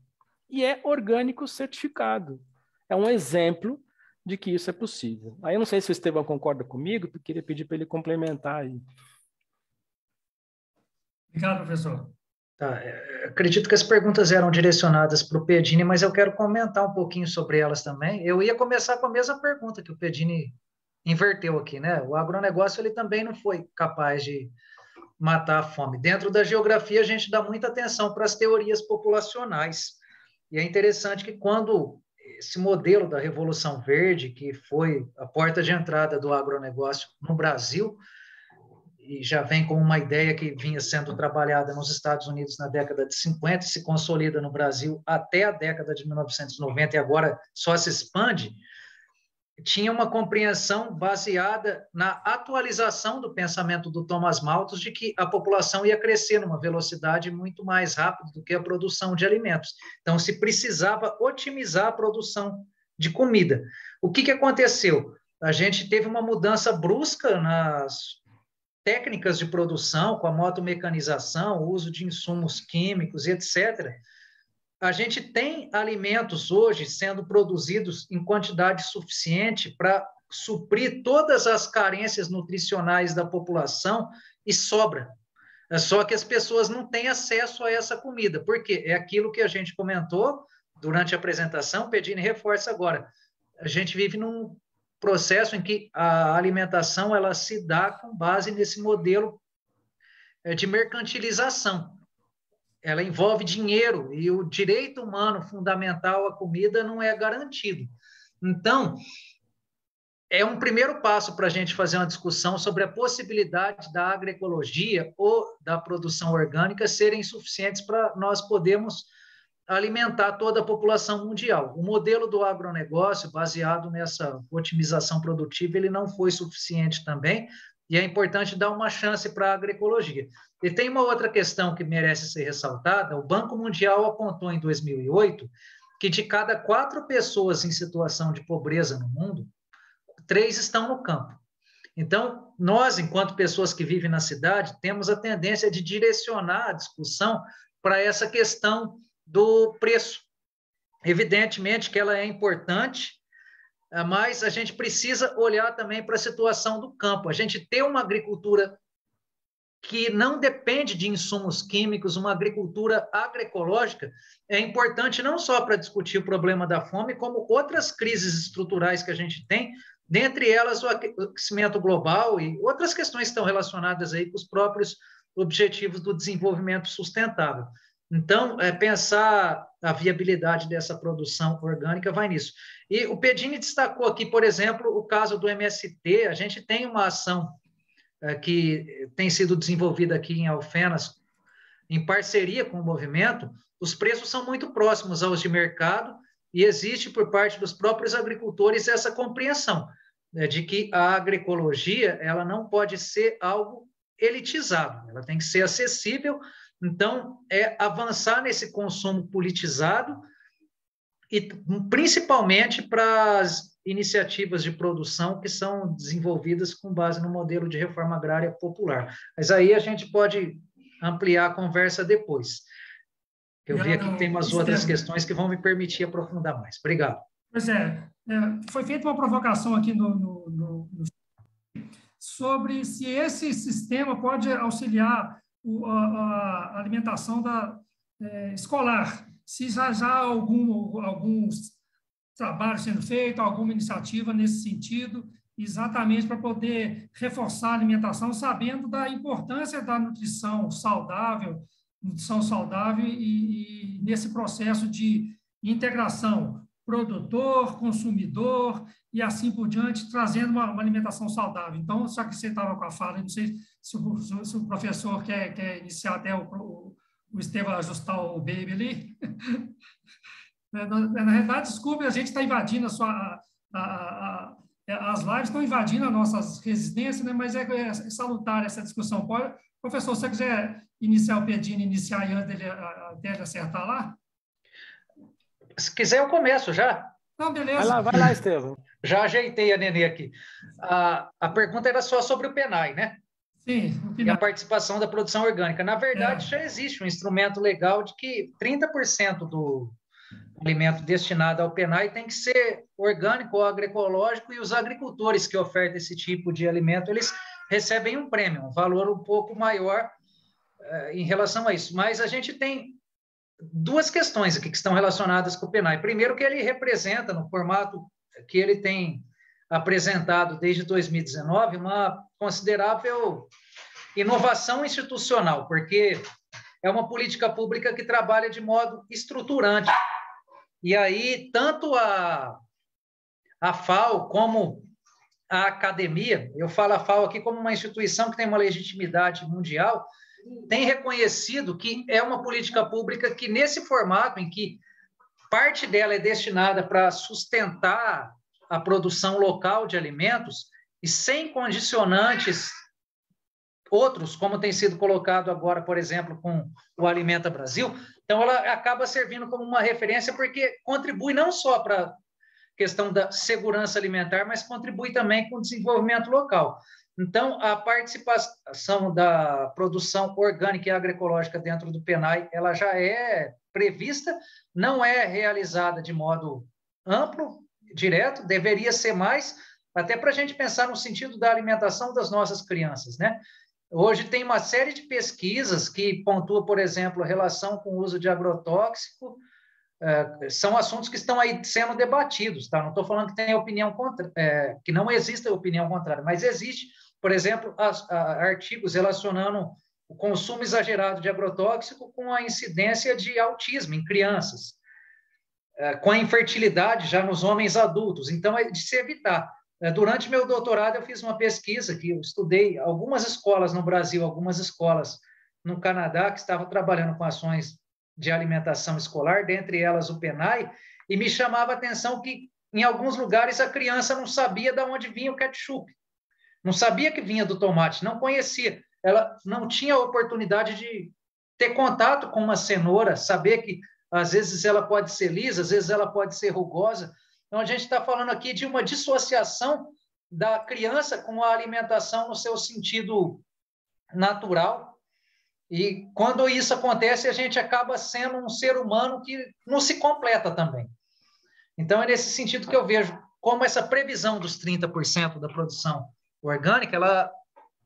e é orgânico certificado. É um exemplo de que isso é possível. Aí eu não sei se o Estevão concorda comigo, queria pedir para ele complementar aí. Obrigado, professor. Tá, é, acredito que as perguntas eram direcionadas para o Pedini, mas eu quero comentar um pouquinho sobre elas também. Eu ia começar com a mesma pergunta que o Pedini inverteu aqui, né? O agronegócio ele também não foi capaz de matar a fome. Dentro da geografia, a gente dá muita atenção para as teorias populacionais. E é interessante que quando esse modelo da Revolução Verde, que foi a porta de entrada do agronegócio no Brasil, e já vem com uma ideia que vinha sendo trabalhada nos Estados Unidos na década de 50 e se consolida no Brasil até a década de 1990 e agora só se expande, tinha uma compreensão baseada na atualização do pensamento do Thomas Malthus de que a população ia crescer numa velocidade muito mais rápida do que a produção de alimentos. Então, se precisava otimizar a produção de comida. O que, que aconteceu? A gente teve uma mudança brusca nas técnicas de produção, com a motomecanização, o uso de insumos químicos etc., a gente tem alimentos hoje sendo produzidos em quantidade suficiente para suprir todas as carências nutricionais da população e sobra. É só que as pessoas não têm acesso a essa comida, porque é aquilo que a gente comentou durante a apresentação, pedindo reforça agora. A gente vive num processo em que a alimentação ela se dá com base nesse modelo é, de mercantilização. Ela envolve dinheiro e o direito humano fundamental à comida não é garantido. Então, é um primeiro passo para a gente fazer uma discussão sobre a possibilidade da agroecologia ou da produção orgânica serem suficientes para nós podermos alimentar toda a população mundial. O modelo do agronegócio, baseado nessa otimização produtiva, ele não foi suficiente também, e é importante dar uma chance para a agroecologia. E tem uma outra questão que merece ser ressaltada: o Banco Mundial apontou em 2008 que de cada quatro pessoas em situação de pobreza no mundo, três estão no campo. Então, nós, enquanto pessoas que vivem na cidade, temos a tendência de direcionar a discussão para essa questão do preço. Evidentemente que ela é importante, eh, mas a gente precisa olhar também para a situação do campo. A gente ter uma agricultura que não depende de insumos químicos, uma agricultura agroecológica, é importante não só para discutir o problema da fome, como outras crises estruturais que a gente tem, dentre elas o aquecimento global e outras questões que estão relacionadas aí com os próprios objetivos do desenvolvimento sustentável. Então, é, pensar a viabilidade dessa produção orgânica vai nisso. E o Pedini destacou aqui, por exemplo, o caso do MST. A gente tem uma ação é, que tem sido desenvolvida aqui em Alfenas, em parceria com o movimento. Os preços são muito próximos aos de mercado e existe por parte dos próprios agricultores essa compreensão né, de que a agroecologia ela não pode ser algo elitizado, ela tem que ser acessível então, é avançar nesse consumo politizado e principalmente para as iniciativas de produção que são desenvolvidas com base no modelo de reforma agrária popular. Mas aí a gente pode ampliar a conversa depois. Eu vi aqui que tem umas outras questões que vão me permitir aprofundar mais. Obrigado. Pois é, é foi feita uma provocação aqui no, no, no, sobre se esse sistema pode auxiliar a, a alimentação da, é, escolar. Se já há algum, alguns trabalhos sendo feitos, alguma iniciativa nesse sentido, exatamente para poder reforçar a alimentação, sabendo da importância da nutrição saudável, nutrição saudável e, e nesse processo de integração produtor, consumidor e assim por diante, trazendo uma, uma alimentação saudável. Então, só que você estava com a fala, não sei se o, se o professor quer, quer iniciar até o, o, o Estevam ajustar o baby ali. na, na verdade, desculpe, a gente está invadindo a sua... A, a, a, as lives estão invadindo as nossas residências, né? mas é, é salutar essa discussão. Pode, professor, se você quiser iniciar o pedindo, iniciar antes dele, dele acertar lá? Se quiser, eu começo já. Não, beleza. Vai lá, vai lá, Estevam. Já ajeitei a Nenê aqui. A, a pergunta era só sobre o PENAI, né? Sim. O E a participação da produção orgânica. Na verdade, é. já existe um instrumento legal de que 30% do alimento destinado ao PENAI tem que ser orgânico ou agroecológico e os agricultores que ofertam esse tipo de alimento, eles recebem um prêmio, um valor um pouco maior uh, em relação a isso. Mas a gente tem duas questões aqui que estão relacionadas com o PENAI. Primeiro, que ele representa, no formato que ele tem apresentado desde 2019, uma considerável inovação institucional, porque é uma política pública que trabalha de modo estruturante. E aí, tanto a, a FAO como a academia, eu falo a FAO aqui como uma instituição que tem uma legitimidade mundial, tem reconhecido que é uma política pública que, nesse formato em que parte dela é destinada para sustentar a produção local de alimentos e sem condicionantes outros, como tem sido colocado agora, por exemplo, com o Alimenta Brasil. Então, ela acaba servindo como uma referência porque contribui não só para a questão da segurança alimentar, mas contribui também com o desenvolvimento local. Então, a participação da produção orgânica e agroecológica dentro do PENAI, ela já é prevista, não é realizada de modo amplo, direto, deveria ser mais, até para a gente pensar no sentido da alimentação das nossas crianças, né? Hoje tem uma série de pesquisas que pontuam, por exemplo, a relação com o uso de agrotóxico, é, são assuntos que estão aí sendo debatidos, tá? Não estou falando que tem opinião contra, é, que não existe opinião contrária, mas existe por exemplo, as, a, artigos relacionando o consumo exagerado de agrotóxico com a incidência de autismo em crianças, é, com a infertilidade já nos homens adultos. Então, é de se evitar. É, durante meu doutorado, eu fiz uma pesquisa que eu estudei algumas escolas no Brasil, algumas escolas no Canadá, que estavam trabalhando com ações de alimentação escolar, dentre elas o PENAI, e me chamava a atenção que, em alguns lugares, a criança não sabia de onde vinha o ketchup não sabia que vinha do tomate, não conhecia. Ela não tinha a oportunidade de ter contato com uma cenoura, saber que às vezes ela pode ser lisa, às vezes ela pode ser rugosa. Então, a gente está falando aqui de uma dissociação da criança com a alimentação no seu sentido natural. E quando isso acontece, a gente acaba sendo um ser humano que não se completa também. Então, é nesse sentido que eu vejo como essa previsão dos 30% da produção orgânica, ela,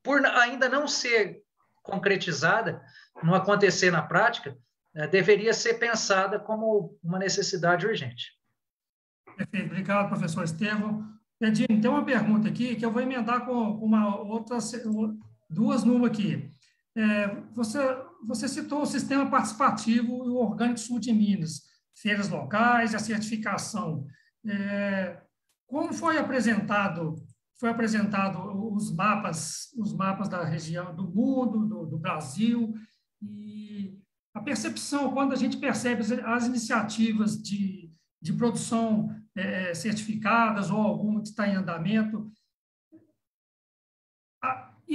por ainda não ser concretizada, não acontecer na prática, é, deveria ser pensada como uma necessidade urgente. Perfeito. Obrigado, professor Estevam. Edinho, tem uma pergunta aqui que eu vou emendar com uma outra, duas numa aqui. É, você, você citou o sistema participativo e o Orgânico Sul de Minas, feiras locais, a certificação. É, como foi apresentado foi apresentado os mapas os mapas da região do mundo do, do Brasil e a percepção quando a gente percebe as iniciativas de, de produção é, certificadas ou alguma que está em andamento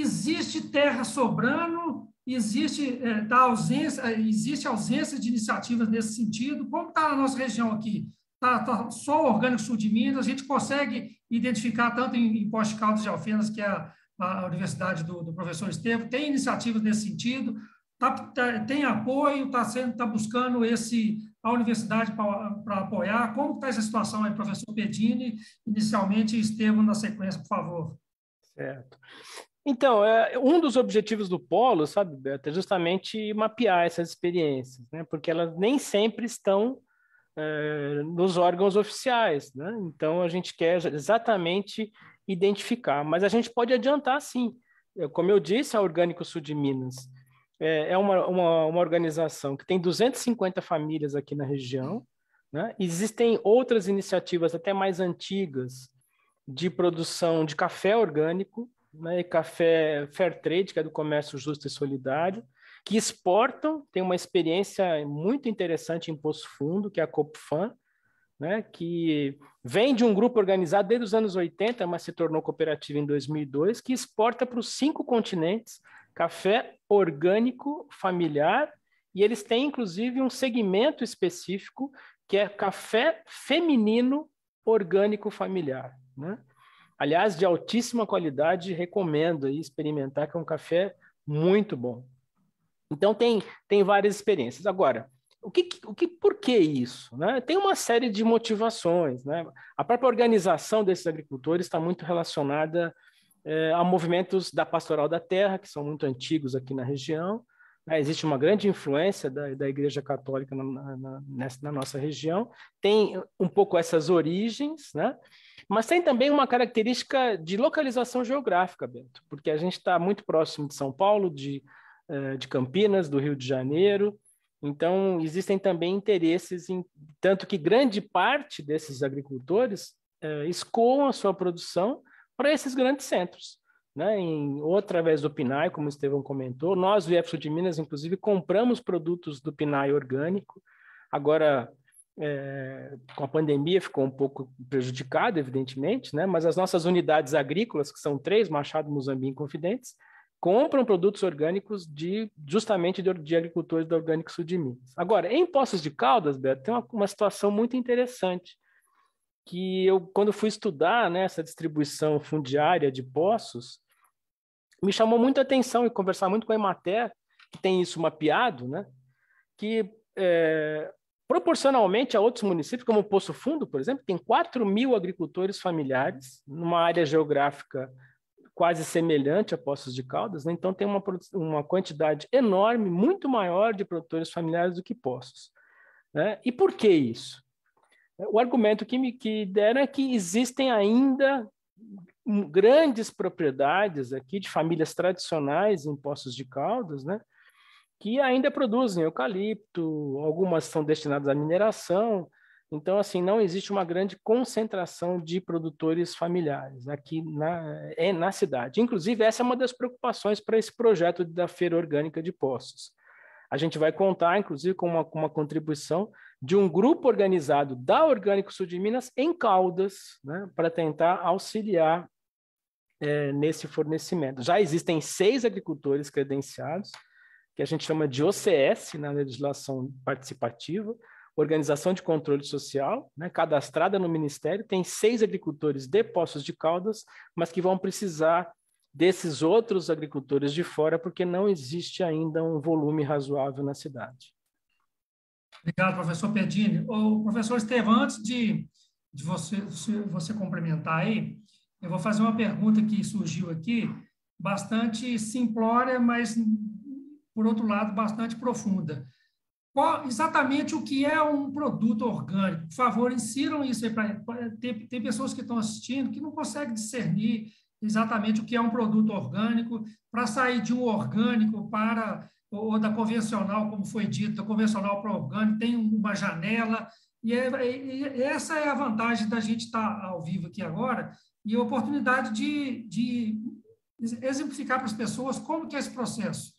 existe terra sobrando, existe é, da ausência, existe ausência de iniciativas nesse sentido. Como está a nossa região aqui? Está tá só o orgânico sul de Minas, a gente consegue identificar tanto em, em Poste Caldas de Alfenas, que é a, a universidade do, do, professor Estevam, tem iniciativas nesse sentido, tá, tá, tem apoio, está tá buscando esse a universidade para apoiar. Como está essa situação aí, professor Pedini? Inicialmente, Estevam, na sequência, por favor. Certo. Então, é, um dos objetivos do Polo, sabe, Beto, é justamente mapear essas experiências, né? porque elas nem sempre estão é, nos órgãos oficiais. Né? Então, a gente quer exatamente identificar, mas a gente pode adiantar sim. Como eu disse, a Orgânico Sul de Minas é, é uma, uma, uma organização que tem 250 famílias aqui na região. Né? Existem outras iniciativas até mais antigas de produção de café orgânico, né, café Fair Trade, que é do comércio justo e solidário, que exportam, tem uma experiência muito interessante em Poço Fundo, que é a Copfan, né, que vem de um grupo organizado desde os anos 80, mas se tornou cooperativa em 2002, que exporta para os cinco continentes café orgânico familiar, e eles têm inclusive um segmento específico que é café feminino orgânico familiar. Né? Aliás, de altíssima qualidade, recomendo aí experimentar, que é um café muito bom. Então, tem, tem várias experiências. Agora, o que, o que, por que isso? Né? Tem uma série de motivações. Né? A própria organização desses agricultores está muito relacionada é, a movimentos da pastoral da terra, que são muito antigos aqui na região. Né? Existe uma grande influência da, da Igreja Católica na, na, nessa, na nossa região. Tem um pouco essas origens, né? Mas tem também uma característica de localização geográfica, Bento, porque a gente está muito próximo de São Paulo, de, de Campinas, do Rio de Janeiro. Então, existem também interesses, em, tanto que grande parte desses agricultores eh, escoam a sua produção para esses grandes centros. Né? Em, ou através do PNAE, como o Estevão comentou. Nós, do IEPSO de Minas, inclusive, compramos produtos do PNAE orgânico. Agora, é, com a pandemia ficou um pouco prejudicado, evidentemente, né? mas as nossas unidades agrícolas, que são três, Machado, Muzambique e Confidentes, compram produtos orgânicos de justamente de, de, agricultores do Orgânico Sul de Minas. Agora, em Poços de Caldas, Beto, tem uma, uma situação muito interessante, que eu, quando fui estudar né, essa distribuição fundiária de poços, me chamou muita atenção e conversar muito com a Emater, que tem isso mapeado, né, que é, Proporcionalmente a outros municípios, como Poço Fundo, por exemplo, tem 4 mil agricultores familiares, numa área geográfica quase semelhante a Poços de Caldas, né? então tem uma, uma quantidade enorme, muito maior de produtores familiares do que Poços. Né? E por que isso? O argumento que me que deram é que existem ainda grandes propriedades aqui de famílias tradicionais em Poços de Caldas, né? que ainda produzem eucalipto, algumas são destinadas à mineração. Então, assim, não existe uma grande concentração de produtores familiares aqui na, é, na cidade. Inclusive, essa é uma das preocupações para esse projeto da Feira Orgânica de Poços. A gente vai contar, inclusive, com uma, com uma contribuição de um grupo organizado da Orgânico Sul de Minas em Caldas, né, para tentar auxiliar é, nesse fornecimento. Já existem seis agricultores credenciados, que a gente chama de OCS na legislação participativa, Organização de Controle Social, né, cadastrada no Ministério, tem seis agricultores de Poços de Caldas, mas que vão precisar desses outros agricultores de fora, porque não existe ainda um volume razoável na cidade. Obrigado, professor Pedini. O professor Estevam, antes de, de você, você complementar aí, eu vou fazer uma pergunta que surgiu aqui, bastante simplória, mas, por outro lado, bastante profunda. Qual, exatamente o que é um produto orgânico? Por favor, insiram isso aí. Pra, tem, tem pessoas que estão assistindo que não conseguem discernir exatamente o que é um produto orgânico, para sair de um orgânico para, ou da convencional, como foi dito, da convencional para orgânico, tem uma janela, e, é, e, essa é a vantagem da gente estar ao vivo aqui agora, e a oportunidade de, de exemplificar para as pessoas como que é esse processo.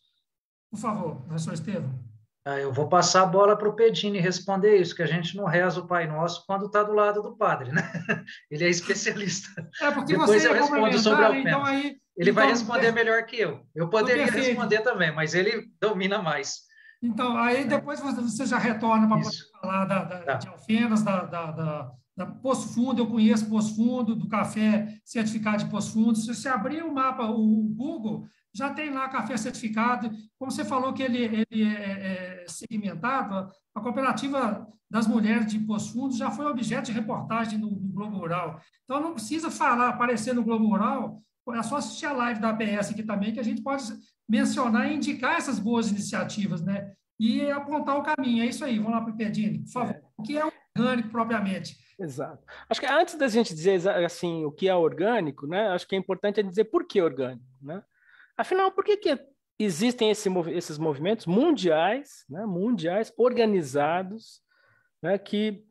Por favor, professor Estevam. Ah, eu vou passar a bola para o Pedini responder isso, que a gente não reza o Pai Nosso quando está do lado do padre, né? Ele é especialista. É porque Depois eu respondo sobre a então aí, Ele então, vai responder melhor que eu. Eu poderia responder também, mas ele domina mais. Então, aí depois você já retorna para falar da, da, tá. de Alfenas, da, da, da Poço Fundo, eu conheço Poço Fundo, do café certificado de Poço Fundo. Se você abrir o mapa, o Google, já tem lá café certificado. Como você falou que ele, ele é, é, é segmentado, a cooperativa das mulheres de Poço Fundo já foi objeto de reportagem no, no, Globo Rural. Então, não precisa falar, aparecer no Globo Rural, é só assistir a live da ABS aqui também, que a gente pode mencionar e indicar essas boas iniciativas, né? E apontar o caminho. É isso aí. Vamos lá para o Pedini, por favor. É. O que é orgânico propriamente? Exato. Acho que antes da gente dizer assim o que é orgânico, né? Acho que é importante dizer por que orgânico, né? Afinal, por que, que existem esse, esses movimentos mundiais, né, mundiais, organizados, né, que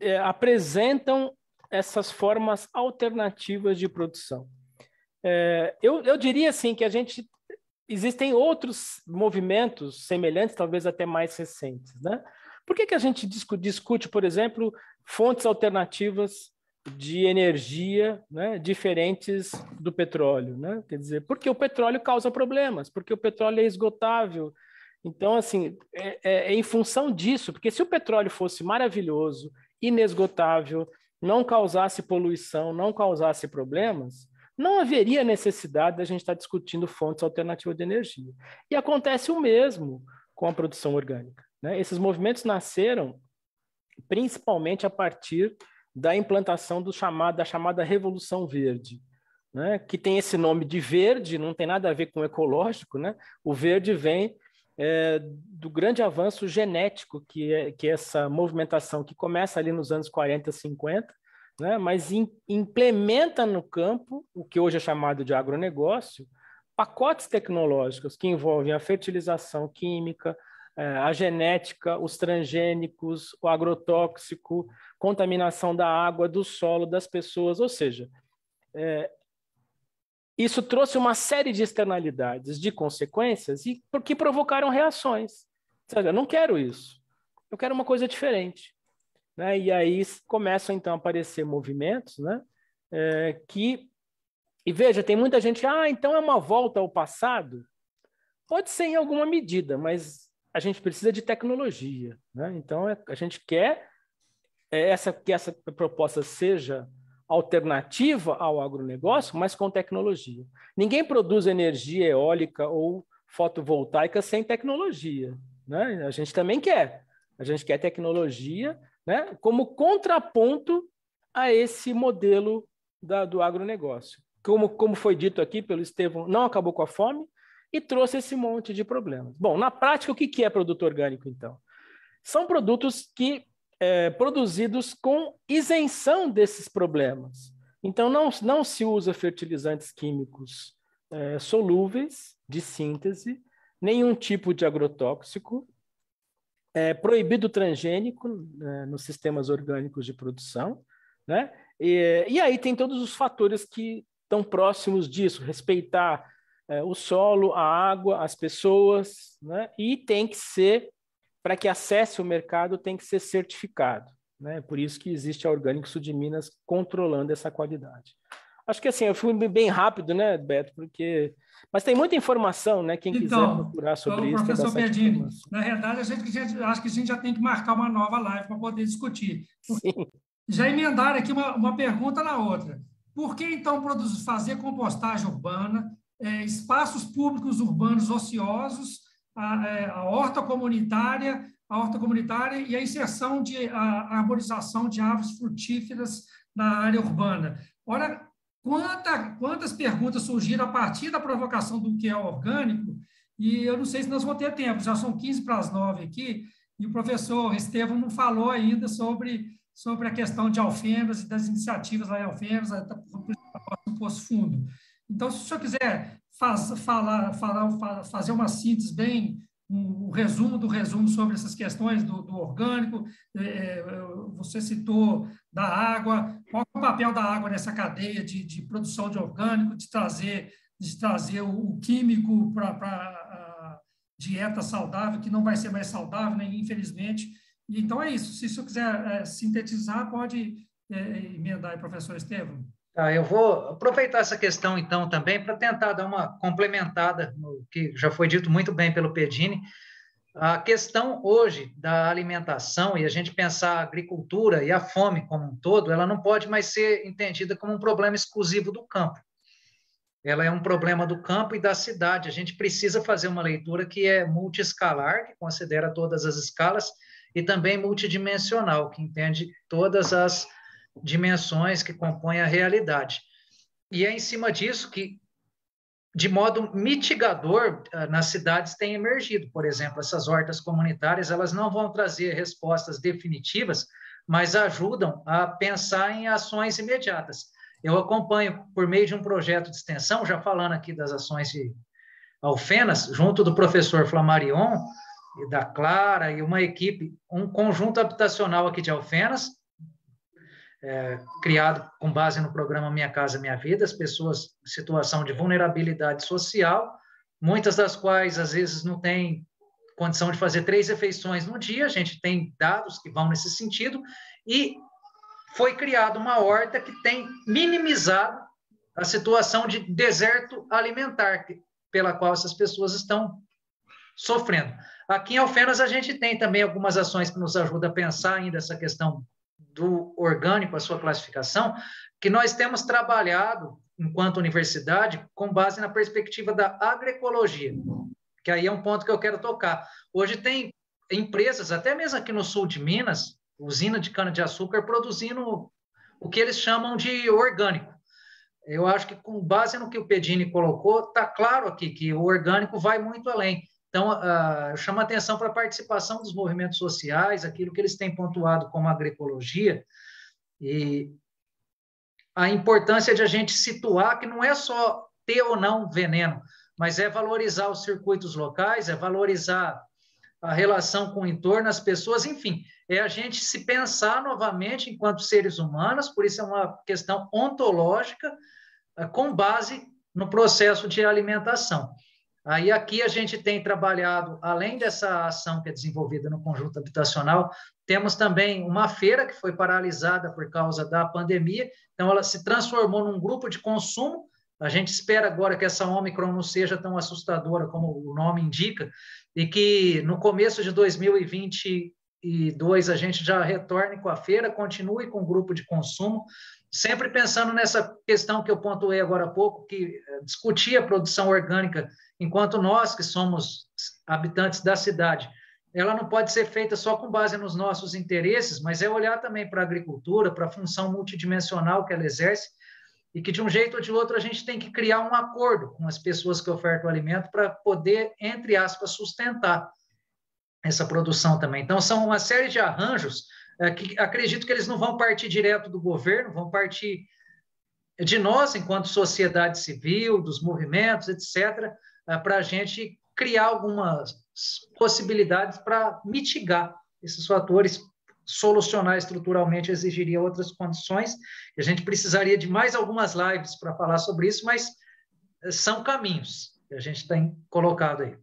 é, apresentam essas formas alternativas de produção? É, eu, eu diria assim que a gente existem outros movimentos semelhantes, talvez até mais recentes, né? Por que, que a gente discute, por exemplo, fontes alternativas de energia né, diferentes do petróleo, né? Quer dizer, porque o petróleo causa problemas, porque o petróleo é esgotável. Então, assim, é, é, é em função disso, porque se o petróleo fosse maravilhoso, inesgotável, não causasse poluição, não causasse problemas, não haveria necessidade da gente estar discutindo fontes alternativas de energia. E acontece o mesmo com a produção orgânica. Né? Esses movimentos nasceram principalmente a partir da implantação do chamado, da chamada Revolução Verde, né? que tem esse nome de verde, não tem nada a ver com ecológico, né? o verde vem é, do grande avanço genético que é, que é essa movimentação que começa ali nos anos 40, 50, né? mas in, implementa no campo o que hoje é chamado de agronegócio, pacotes tecnológicos que envolvem a fertilização química, a genética, os transgênicos, o agrotóxico, contaminação da água, do solo, das pessoas, ou seja, é, isso trouxe uma série de externalidades, de consequências, e que provocaram reações. Seja, eu não quero isso, eu quero uma coisa diferente. Né? E aí começam então a aparecer movimentos né? É, que. E veja, tem muita gente, ah, então é uma volta ao passado? Pode ser em alguma medida, mas a gente precisa de tecnologia. Né? Então, é, a gente quer é, essa, que essa proposta seja alternativa ao agronegócio, mas com tecnologia. Ninguém produz energia eólica ou fotovoltaica sem tecnologia. Né? A gente também quer. A gente quer tecnologia né, como contraponto a esse modelo da, do agronegócio. Como, como foi dito aqui pelo Estevão, não acabou com a fome, e trouxe esse monte de problemas. Bom, na prática, o que é produto orgânico, então? São produtos que é, produzidos com isenção desses problemas. Então, não, não se usa fertilizantes químicos é, solúveis de síntese, nenhum tipo de agrotóxico, é proibido transgênico né, nos sistemas orgânicos de produção, né? E, e aí tem todos os fatores que estão próximos disso, respeitar é, o solo, a água, as pessoas, né? e tem que ser, para que acesse o mercado, tem que ser certificado. Né? Por isso que existe a Orgânico Sul de Minas controlando essa qualidade. Acho que assim, eu fui bem rápido, né, Beto? Porque. Mas tem muita informação, né? Quem então, quiser procurar sobre isso. Professor Bedini, na realidade, a gente, gente, acho que a gente já tem que marcar uma nova live para poder discutir. Sim. Já emendaram aqui uma, uma pergunta na outra. Por que, então, produzir, fazer compostagem urbana, é, espaços públicos urbanos ociosos, a, é, a horta comunitária, a horta comunitária e a inserção de a, a arborização de árvores frutíferas na área urbana? Ora, quanta, quantas perguntas surgiram a partir da provocação do que é orgânico, e eu não sei se nós vamos ter tempo, já são 15 para as 9 aqui, e o professor Estevam não falou ainda sobre sobre a questão de Alfenas e das iniciativas lá em Alfenas, Poço Fundo. Então, se o senhor quiser faz, falar, falar, fazer uma síntese bem, um, um, resumo do resumo sobre essas questões do, do orgânico, é, é você citou da água, qual é o papel da água nessa cadeia de, de produção de orgânico, de trazer, de trazer o, o químico para a dieta saudável, que não vai ser mais saudável, né, infelizmente, então é isso. Se o senhor quiser é, sintetizar, pode é, emendar aí, professor Estevam. Tá, eu vou aproveitar essa questão, então, também, para tentar dar uma complementada no que já foi dito muito bem pelo Pedini. A questão hoje da alimentação e a gente pensar a agricultura e a fome como um todo, ela não pode mais ser entendida como um problema exclusivo do campo. Ela é um problema do campo e da cidade. A gente precisa fazer uma leitura que é multiescalar, que considera todas as escalas, e também multidimensional, que entende todas as dimensões que compõem a realidade. E é em cima disso que, de modo mitigador, eh, nas cidades tem emergido, por exemplo, essas hortas comunitárias, elas não vão trazer respostas definitivas, mas ajudam a pensar em ações imediatas. Eu acompanho, por meio de um projeto de extensão, já falando aqui das ações de Alfenas, junto do professor Flamarion, e da Clara e uma equipe, um conjunto habitacional aqui de Alfenas, é, criado com base no programa Minha Casa Minha Vida, as pessoas em situação de vulnerabilidade social, muitas das quais às vezes não têm condição de fazer três refeições no dia, a gente tem dados que vão nesse sentido, e foi criada uma horta que tem minimizado a situação de deserto alimentar pela qual essas pessoas estão sofrendo. Aqui em Alfenas, a gente tem também algumas ações que nos ajudam a pensar ainda essa questão do orgânico, a sua classificação, que nós temos trabalhado, enquanto universidade, com base na perspectiva da agroecologia, que aí é um ponto que eu quero tocar. Hoje tem empresas, até mesmo aqui no sul de Minas, usina de cana-de-açúcar, produzindo o que eles chamam de orgânico. Eu acho que, com base no que o Pedini colocou, está claro aqui que o orgânico vai muito além. Então, uh, chama atenção para a participação dos movimentos sociais, aquilo que eles têm pontuado como agroecologia, e a importância de a gente situar que não é só ter ou não veneno, mas é valorizar os circuitos locais, é valorizar a relação com o entorno, as pessoas, enfim, é a gente se pensar novamente enquanto seres humanos, por isso é uma questão ontológica, uh, com base no processo de alimentação. Aí aqui a gente tem trabalhado, além dessa ação que é desenvolvida no conjunto habitacional, temos também uma feira que foi paralisada por causa da pandemia, então ela se transformou num grupo de consumo. A gente espera agora que essa Omicron não seja tão assustadora como o nome indica, e que no começo de 2022 a gente já retorne com a feira, continue com o grupo de consumo, sempre pensando nessa questão que eu pontuei agora há pouco, que eh, discutir a produção orgânica enquanto nós, que somos habitantes da cidade, ela não pode ser feita só com base nos nossos interesses, mas é olhar também para a agricultura, para a função multidimensional que ela exerce, e que de um jeito ou de outro a gente tem que criar um acordo com as pessoas que ofertam o alimento para poder, entre aspas, sustentar essa produção também. Então, são uma série de arranjos que acredito que eles não vão partir direto do governo, vão partir de nós, enquanto sociedade civil, dos movimentos, etc., é, para a gente criar algumas possibilidades para mitigar esses fatores, solucionar estruturalmente exigiria outras condições, a gente precisaria de mais algumas lives para falar sobre isso, mas é, são caminhos que a gente tem colocado aí.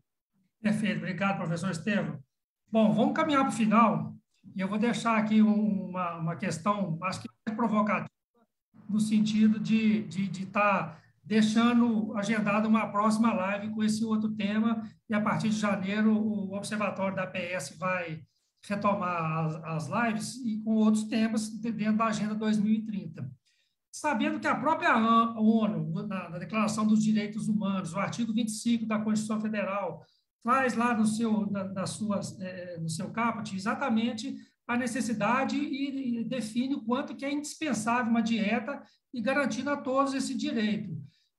Perfeito, obrigado, professor Estevam. Bom, vamos caminhar para o final, e eu vou deixar aqui uma, uma questão, acho que mais provocativa, no sentido de estar de, de tá deixando agendada uma próxima live com esse outro tema, e a partir de janeiro o Observatório da PS vai retomar as, as lives e com outros temas dentro da Agenda 2030. Sabendo que a própria ONU, na, na Declaração dos Direitos Humanos, o artigo 25 da Constituição Federal, traz lá no seu, na, suas, é, no seu caput exatamente a necessidade e, e define o quanto que é indispensável uma dieta e garantindo a todos esse direito.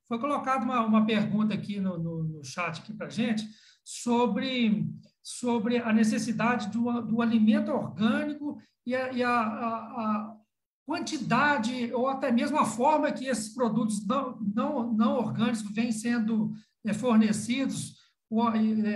Foi colocada uma, uma pergunta aqui no, no, no chat aqui para gente sobre, sobre a necessidade do, do alimento orgânico e, a, e a, a, a, quantidade ou até mesmo a forma que esses produtos não, não, não orgânicos vêm sendo é, fornecidos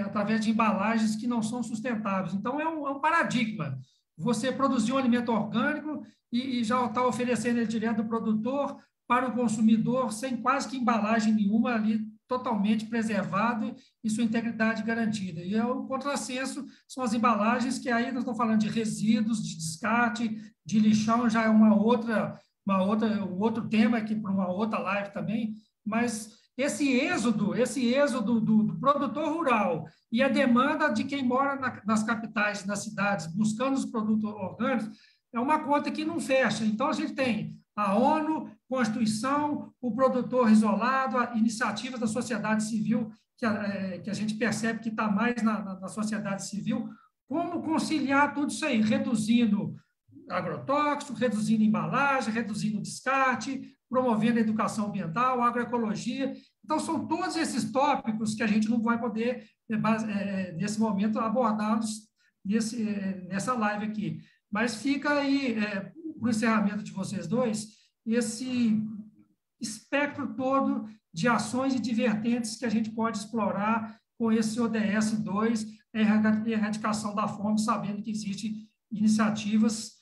através de embalagens que não são sustentáveis. Então, é um, é um paradigma. Você produzir um alimento orgânico e, e já está oferecendo ele direto do produtor para o consumidor sem quase que embalagem nenhuma ali, totalmente preservado e sua integridade garantida. E é o contrassenso são as embalagens que aí nós estamos falando de resíduos, de descarte, de lixão, já é uma outra, uma outra, um outro tema aqui para uma outra live também, mas esse êxodo, esse êxodo do, do produtor rural e a demanda de quem mora na, nas capitais, nas cidades, buscando os produtos orgânicos, é uma conta que não fecha. Então, a gente tem a ONU, Constituição, o produtor isolado, a iniciativas da sociedade civil, que a, é, que a gente percebe que está mais na, na, na sociedade civil, como conciliar tudo isso aí, reduzindo agrotóxico, reduzindo embalagem, reduzindo descarte, promovendo a educação ambiental, agroecologia. Então, são todos esses tópicos que a gente não vai poder, é, nesse momento, abordá-los nesse, nessa live aqui. Mas fica aí, é, para o encerramento de vocês dois, esse espectro todo de ações e de vertentes que a gente pode explorar com esse ODS 2, a erradicação da fome, sabendo que existem iniciativas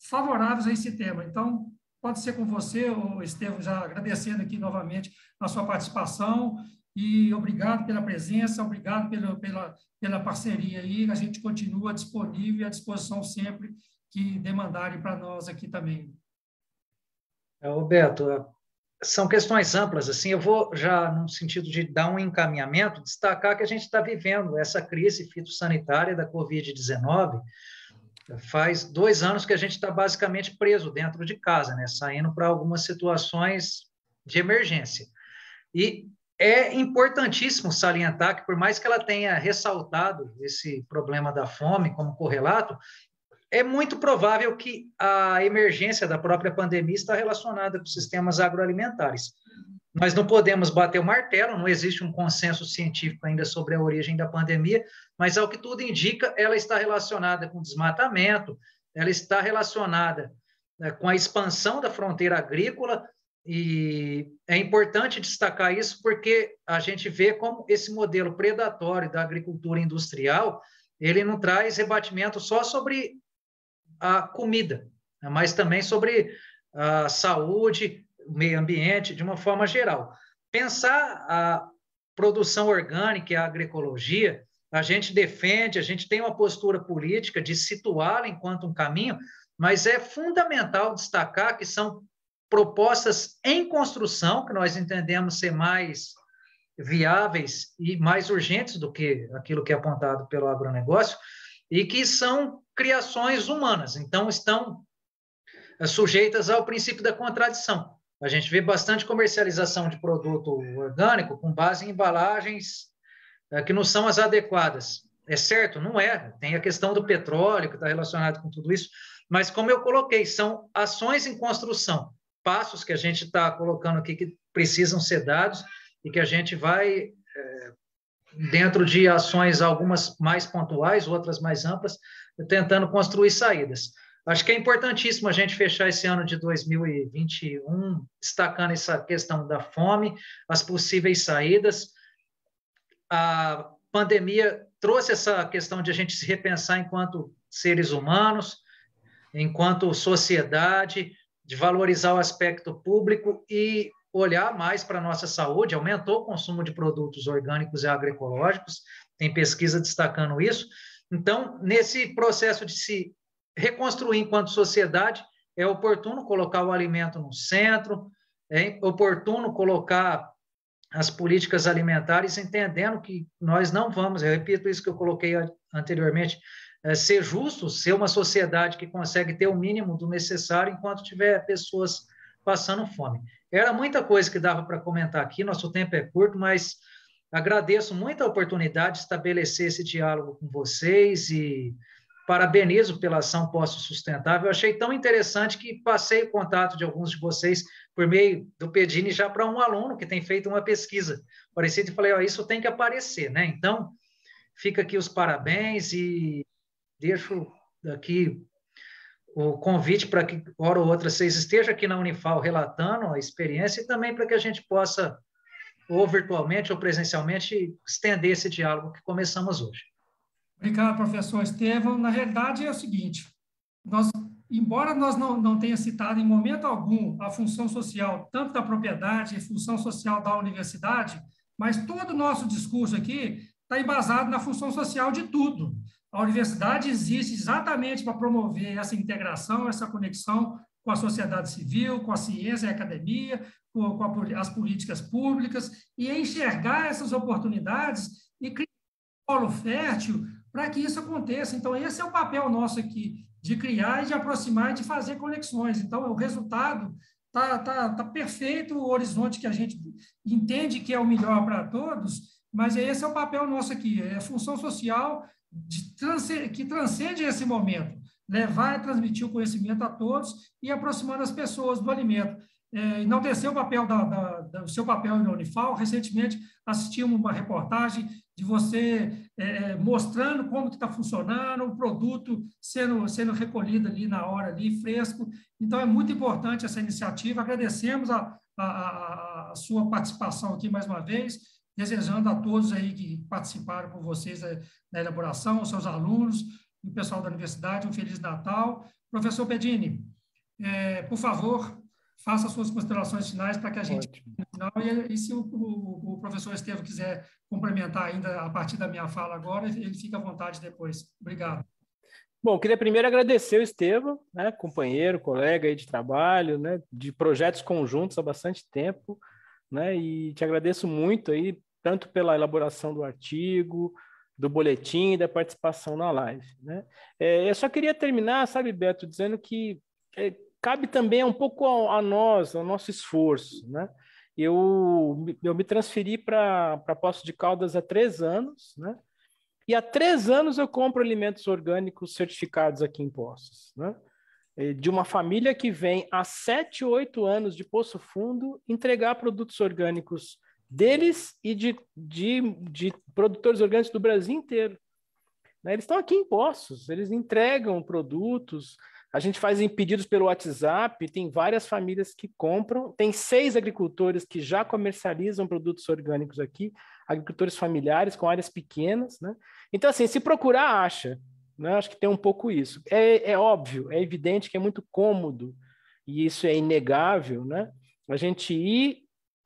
favoráveis a esse tema. Então, pode ser com você, Estevam, já agradecendo aqui novamente a sua participação e obrigado pela presença, obrigado pela, pela, pela parceria aí. A gente continua disponível e à disposição sempre que demandarem para nós aqui também. É, Roberto, são questões amplas, assim, eu vou já, no sentido de dar um encaminhamento, destacar que a gente está vivendo essa crise fitossanitária da Covid-19, faz dois anos que a gente está basicamente preso dentro de casa, né, saindo para algumas situações de emergência. E é importantíssimo salientar que, por mais que ela tenha ressaltado esse problema da fome como correlato, é muito provável que a emergência da própria pandemia está relacionada com sistemas agroalimentares. Nós não podemos bater o martelo, não existe um consenso científico ainda sobre a origem da pandemia, mas ao que tudo indica, ela está relacionada com desmatamento, ela está relacionada né, com a expansão da fronteira agrícola, e é importante destacar isso porque a gente vê como esse modelo predatório da agricultura industrial, ele não traz rebatimento só sobre a comida, né, mas também sobre a saúde, meio ambiente, de uma forma geral. Pensar a produção orgânica e a agroecologia, a gente defende, a gente tem uma postura política de situá-la enquanto um caminho, mas é fundamental destacar que são propostas em construção, que nós entendemos ser mais viáveis e mais urgentes do que aquilo que é apontado pelo agronegócio, e que são criações humanas, então estão eh, sujeitas ao princípio da contradição. A gente vê bastante comercialização de produto orgânico com base em embalagens eh, que não são as adequadas. É certo? Não é. Tem a questão do petróleo, que está relacionado com tudo isso, mas como eu coloquei, são ações em construção, passos que a gente está colocando aqui que precisam ser dados e que a gente vai é, dentro de ações, algumas mais pontuais, outras mais amplas, tentando construir saídas. Acho que é importantíssimo a gente fechar esse ano de 2021 destacando essa questão da fome, as possíveis saídas. A pandemia trouxe essa questão de a gente se repensar enquanto seres humanos, enquanto sociedade, de valorizar o aspecto público e olhar mais para a nossa saúde, aumentou o consumo de produtos orgânicos e agroecológicos, tem pesquisa destacando isso. Então, nesse processo de se reconstruir enquanto sociedade, é oportuno colocar o alimento no centro, é oportuno colocar as políticas alimentares, entendendo que nós não vamos, eu repito isso que eu coloquei anteriormente, é ser justos, ser uma sociedade que consegue ter o mínimo do necessário enquanto tiver pessoas passando fome. Era muita coisa que dava para comentar aqui, nosso tempo é curto, mas agradeço muito a oportunidade de estabelecer esse diálogo com vocês e parabenizo pela ação Posto Sustentável. Achei tão interessante que passei o contato de alguns de vocês por meio do Pedini já para um aluno que tem feito uma pesquisa parecida e falei, ó, isso tem que aparecer, né? Então, fica aqui os parabéns e deixo aqui o convite para que, hora ou outra, vocês estejam aqui na Unifal relatando a experiência e também para que a gente possa, ou virtualmente ou presencialmente, estender esse diálogo que começamos hoje. Obrigado, professor Estevam. Na realidade, é o seguinte, nós, embora nós não, não tenha citado em momento algum a função social, tanto da propriedade, a função social da universidade, mas todo o nosso discurso aqui está embasado na função social de tudo. A universidade existe exatamente para promover essa integração, essa conexão com a sociedade civil, com a ciência e a academia, com, com a, as políticas públicas, e enxergar essas oportunidades e criar um polo fértil para que isso aconteça. Então, esse é o papel nosso aqui, de criar e de aproximar e de fazer conexões. Então, o resultado está tá, tá perfeito, o horizonte que a gente entende que é o melhor para todos, mas esse é o papel nosso aqui, é a função social que transcende esse momento, levar e transmitir o conhecimento a todos e aproximando as pessoas do alimento. É, enaltecer o papel da, da, da, seu papel na Unifal. Recentemente assistimos uma reportagem de você é, mostrando como está funcionando, o produto sendo, sendo recolhido ali na hora, ali, fresco. Então, é muito importante essa iniciativa. Agradecemos a, a, a sua participação aqui mais uma vez desejando a todos aí que participaram com vocês da, elaboração, aos seus alunos e o pessoal da universidade, um Feliz Natal. Professor Pedini, é, por favor, faça suas considerações finais para que a gente... Final, e, e se o, o, o, professor Estevam quiser complementar ainda a partir da minha fala agora, ele fica à vontade depois. Obrigado. Bom, queria primeiro agradecer o Estevam, né, companheiro, colega aí de trabalho, né, de projetos conjuntos há bastante tempo, né, e te agradeço muito aí tanto pela elaboração do artigo, do boletim e da participação na live. Né? É, eu só queria terminar, sabe, Beto, dizendo que é, cabe também um pouco a, a, nós, ao nosso esforço. Né? Eu, eu me transferi para Poço de Caldas há três anos, né? e há três anos eu compro alimentos orgânicos certificados aqui em Poços. Né? É, de uma família que vem há sete, oito anos de Poço Fundo entregar produtos orgânicos deles e de, de, de produtores orgânicos do Brasil inteiro. Né? Eles estão aqui em Poços, eles entregam produtos, a gente faz em pedidos pelo WhatsApp, tem várias famílias que compram, tem seis agricultores que já comercializam produtos orgânicos aqui, agricultores familiares com áreas pequenas, né? Então, assim, se procurar, acha. Né? Acho que tem um pouco isso. É, é óbvio, é evidente que é muito cômodo, e isso é inegável, né? A gente ir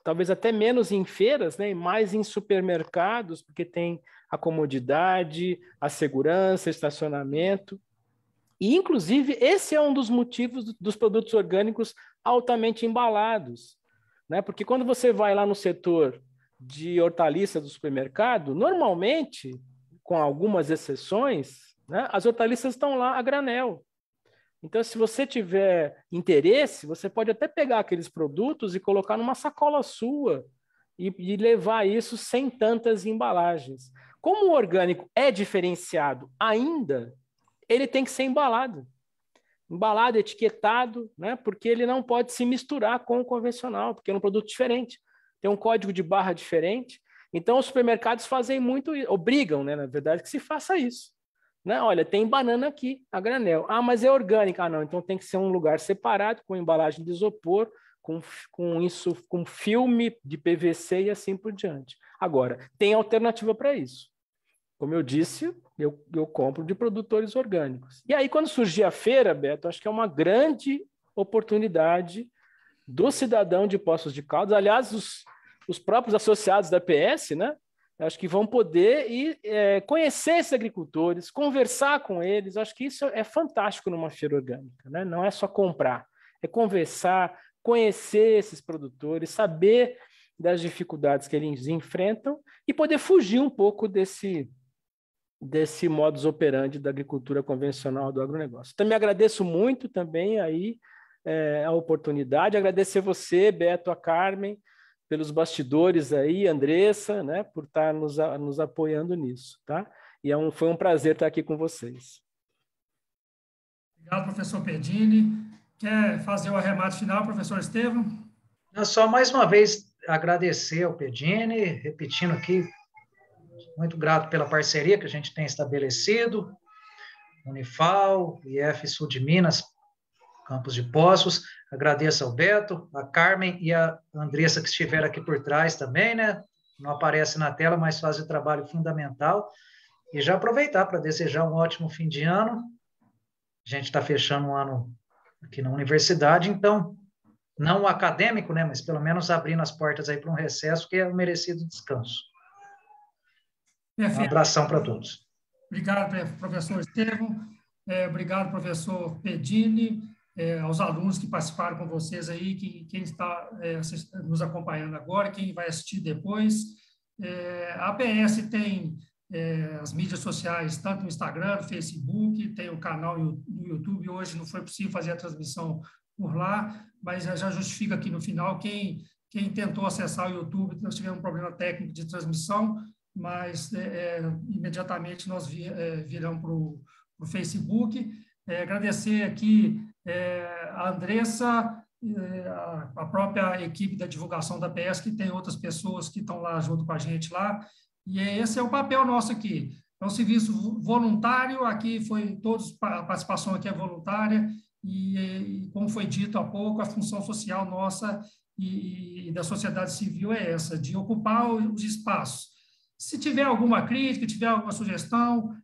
talvez até menos em feiras, né, mais em supermercados, porque tem a comodidade, a segurança, estacionamento. E, inclusive, esse é um dos motivos dos produtos orgânicos altamente embalados. Né? Porque quando você vai lá no setor de hortaliças do supermercado, normalmente, com algumas exceções, né, as hortaliças estão lá a granel. Então, se você tiver interesse, você pode até pegar aqueles produtos e colocar numa sacola sua e, e levar isso sem tantas embalagens. Como o orgânico é diferenciado ainda, ele tem que ser embalado. Embalado, etiquetado, né? porque ele não pode se misturar com o convencional, porque é um produto diferente. Tem um código de barra diferente. Então, os supermercados fazem muito, obrigam, né, na verdade, que se faça isso. Né? Olha, tem banana aqui, a granel. Ah, mas é orgânica. Ah, não, então tem que ser um lugar separado, com embalagem de isopor, com, com isso, com filme de PVC e assim por diante. Agora, tem alternativa para isso. Como eu disse, eu, eu compro de produtores orgânicos. E aí, quando surgir a feira, Beto, acho que é uma grande oportunidade do cidadão de Poços de Caldas. Aliás, os, os próprios associados da PS, né? acho que vão poder ir é, conhecer esses agricultores, conversar com eles. Acho que isso é fantástico numa feira orgânica, né? Não é só comprar, é conversar, conhecer esses produtores, saber das dificuldades que eles enfrentam e poder fugir um pouco desse desse modus operandi da agricultura convencional do agronegócio. Então, me agradeço muito também aí é, a oportunidade, agradecer você, Beto, a Carmen, pelos bastidores aí, Andressa, né, por estar nos, nos apoiando nisso, tá? E é um, foi um prazer estar aqui com vocês. Obrigado, professor Pedini. Quer fazer o arremate final, professor Estevam? Só mais uma vez agradecer ao Pedini, repetindo aqui, muito grato pela parceria que a gente tem estabelecido, Unifal, IF Sul de Minas, Campos de Poços. Agradeço ao Beto, a Carmen e a Andressa que estiveram aqui por trás também, né? Não aparece na tela, mas fazem trabalho fundamental. E já aproveitar para desejar um ótimo fim de ano. A gente está fechando um ano aqui na universidade, então, não acadêmico, né? Mas pelo menos abrindo as portas aí para um recesso, que é um merecido descanso. Perfeito. Um abração para todos. Obrigado, professor Estevam. É, obrigado, professor Pedini é, aos alunos que participaram com vocês aí, que, quem está é, nos acompanhando agora, quem vai assistir depois. É, a APS tem é, as mídias sociais, tanto no Instagram, no Facebook, tem o canal no YouTube. Hoje não foi possível fazer a transmissão por lá, mas já justifica aqui no final quem, quem tentou acessar o YouTube, nós tivemos um problema técnico de transmissão, mas é, é imediatamente nós viramos para o Facebook. agradecer aqui é, a Andressa, é, a própria equipe da divulgação da PS, que tem outras pessoas que estão lá junto com a gente lá, e esse é o papel nosso aqui. É um serviço voluntário, aqui foi todos, a participação aqui é voluntária, e, e como foi dito há pouco, a função social nossa e, e da sociedade civil é essa, de ocupar os espaços. Se tiver alguma crítica, tiver alguma sugestão,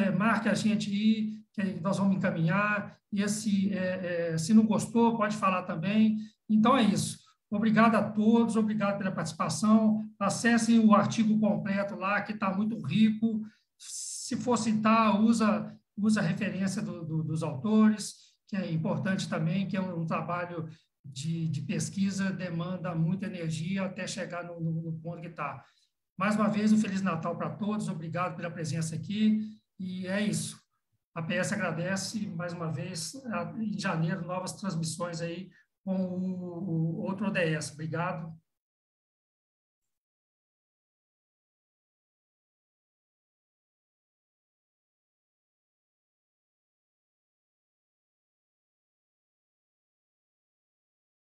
é, marque a gente aí, que nós vamos encaminhar. E esse, é, é, se não gostou, pode falar também. Então é isso. Obrigado a todos, obrigado pela participação. Acessem o artigo completo lá, que está muito rico. Se for citar, usa, usa a referência do, do, dos autores, que é importante também, que é um, um trabalho de, de, pesquisa, demanda muita energia até chegar no, no, no ponto que está. Mais uma vez, um Feliz Natal para todos, obrigado pela presença aqui, e é isso. A PS agradece mais uma vez, em janeiro, novas transmissões aí com o outro ODS. Obrigado.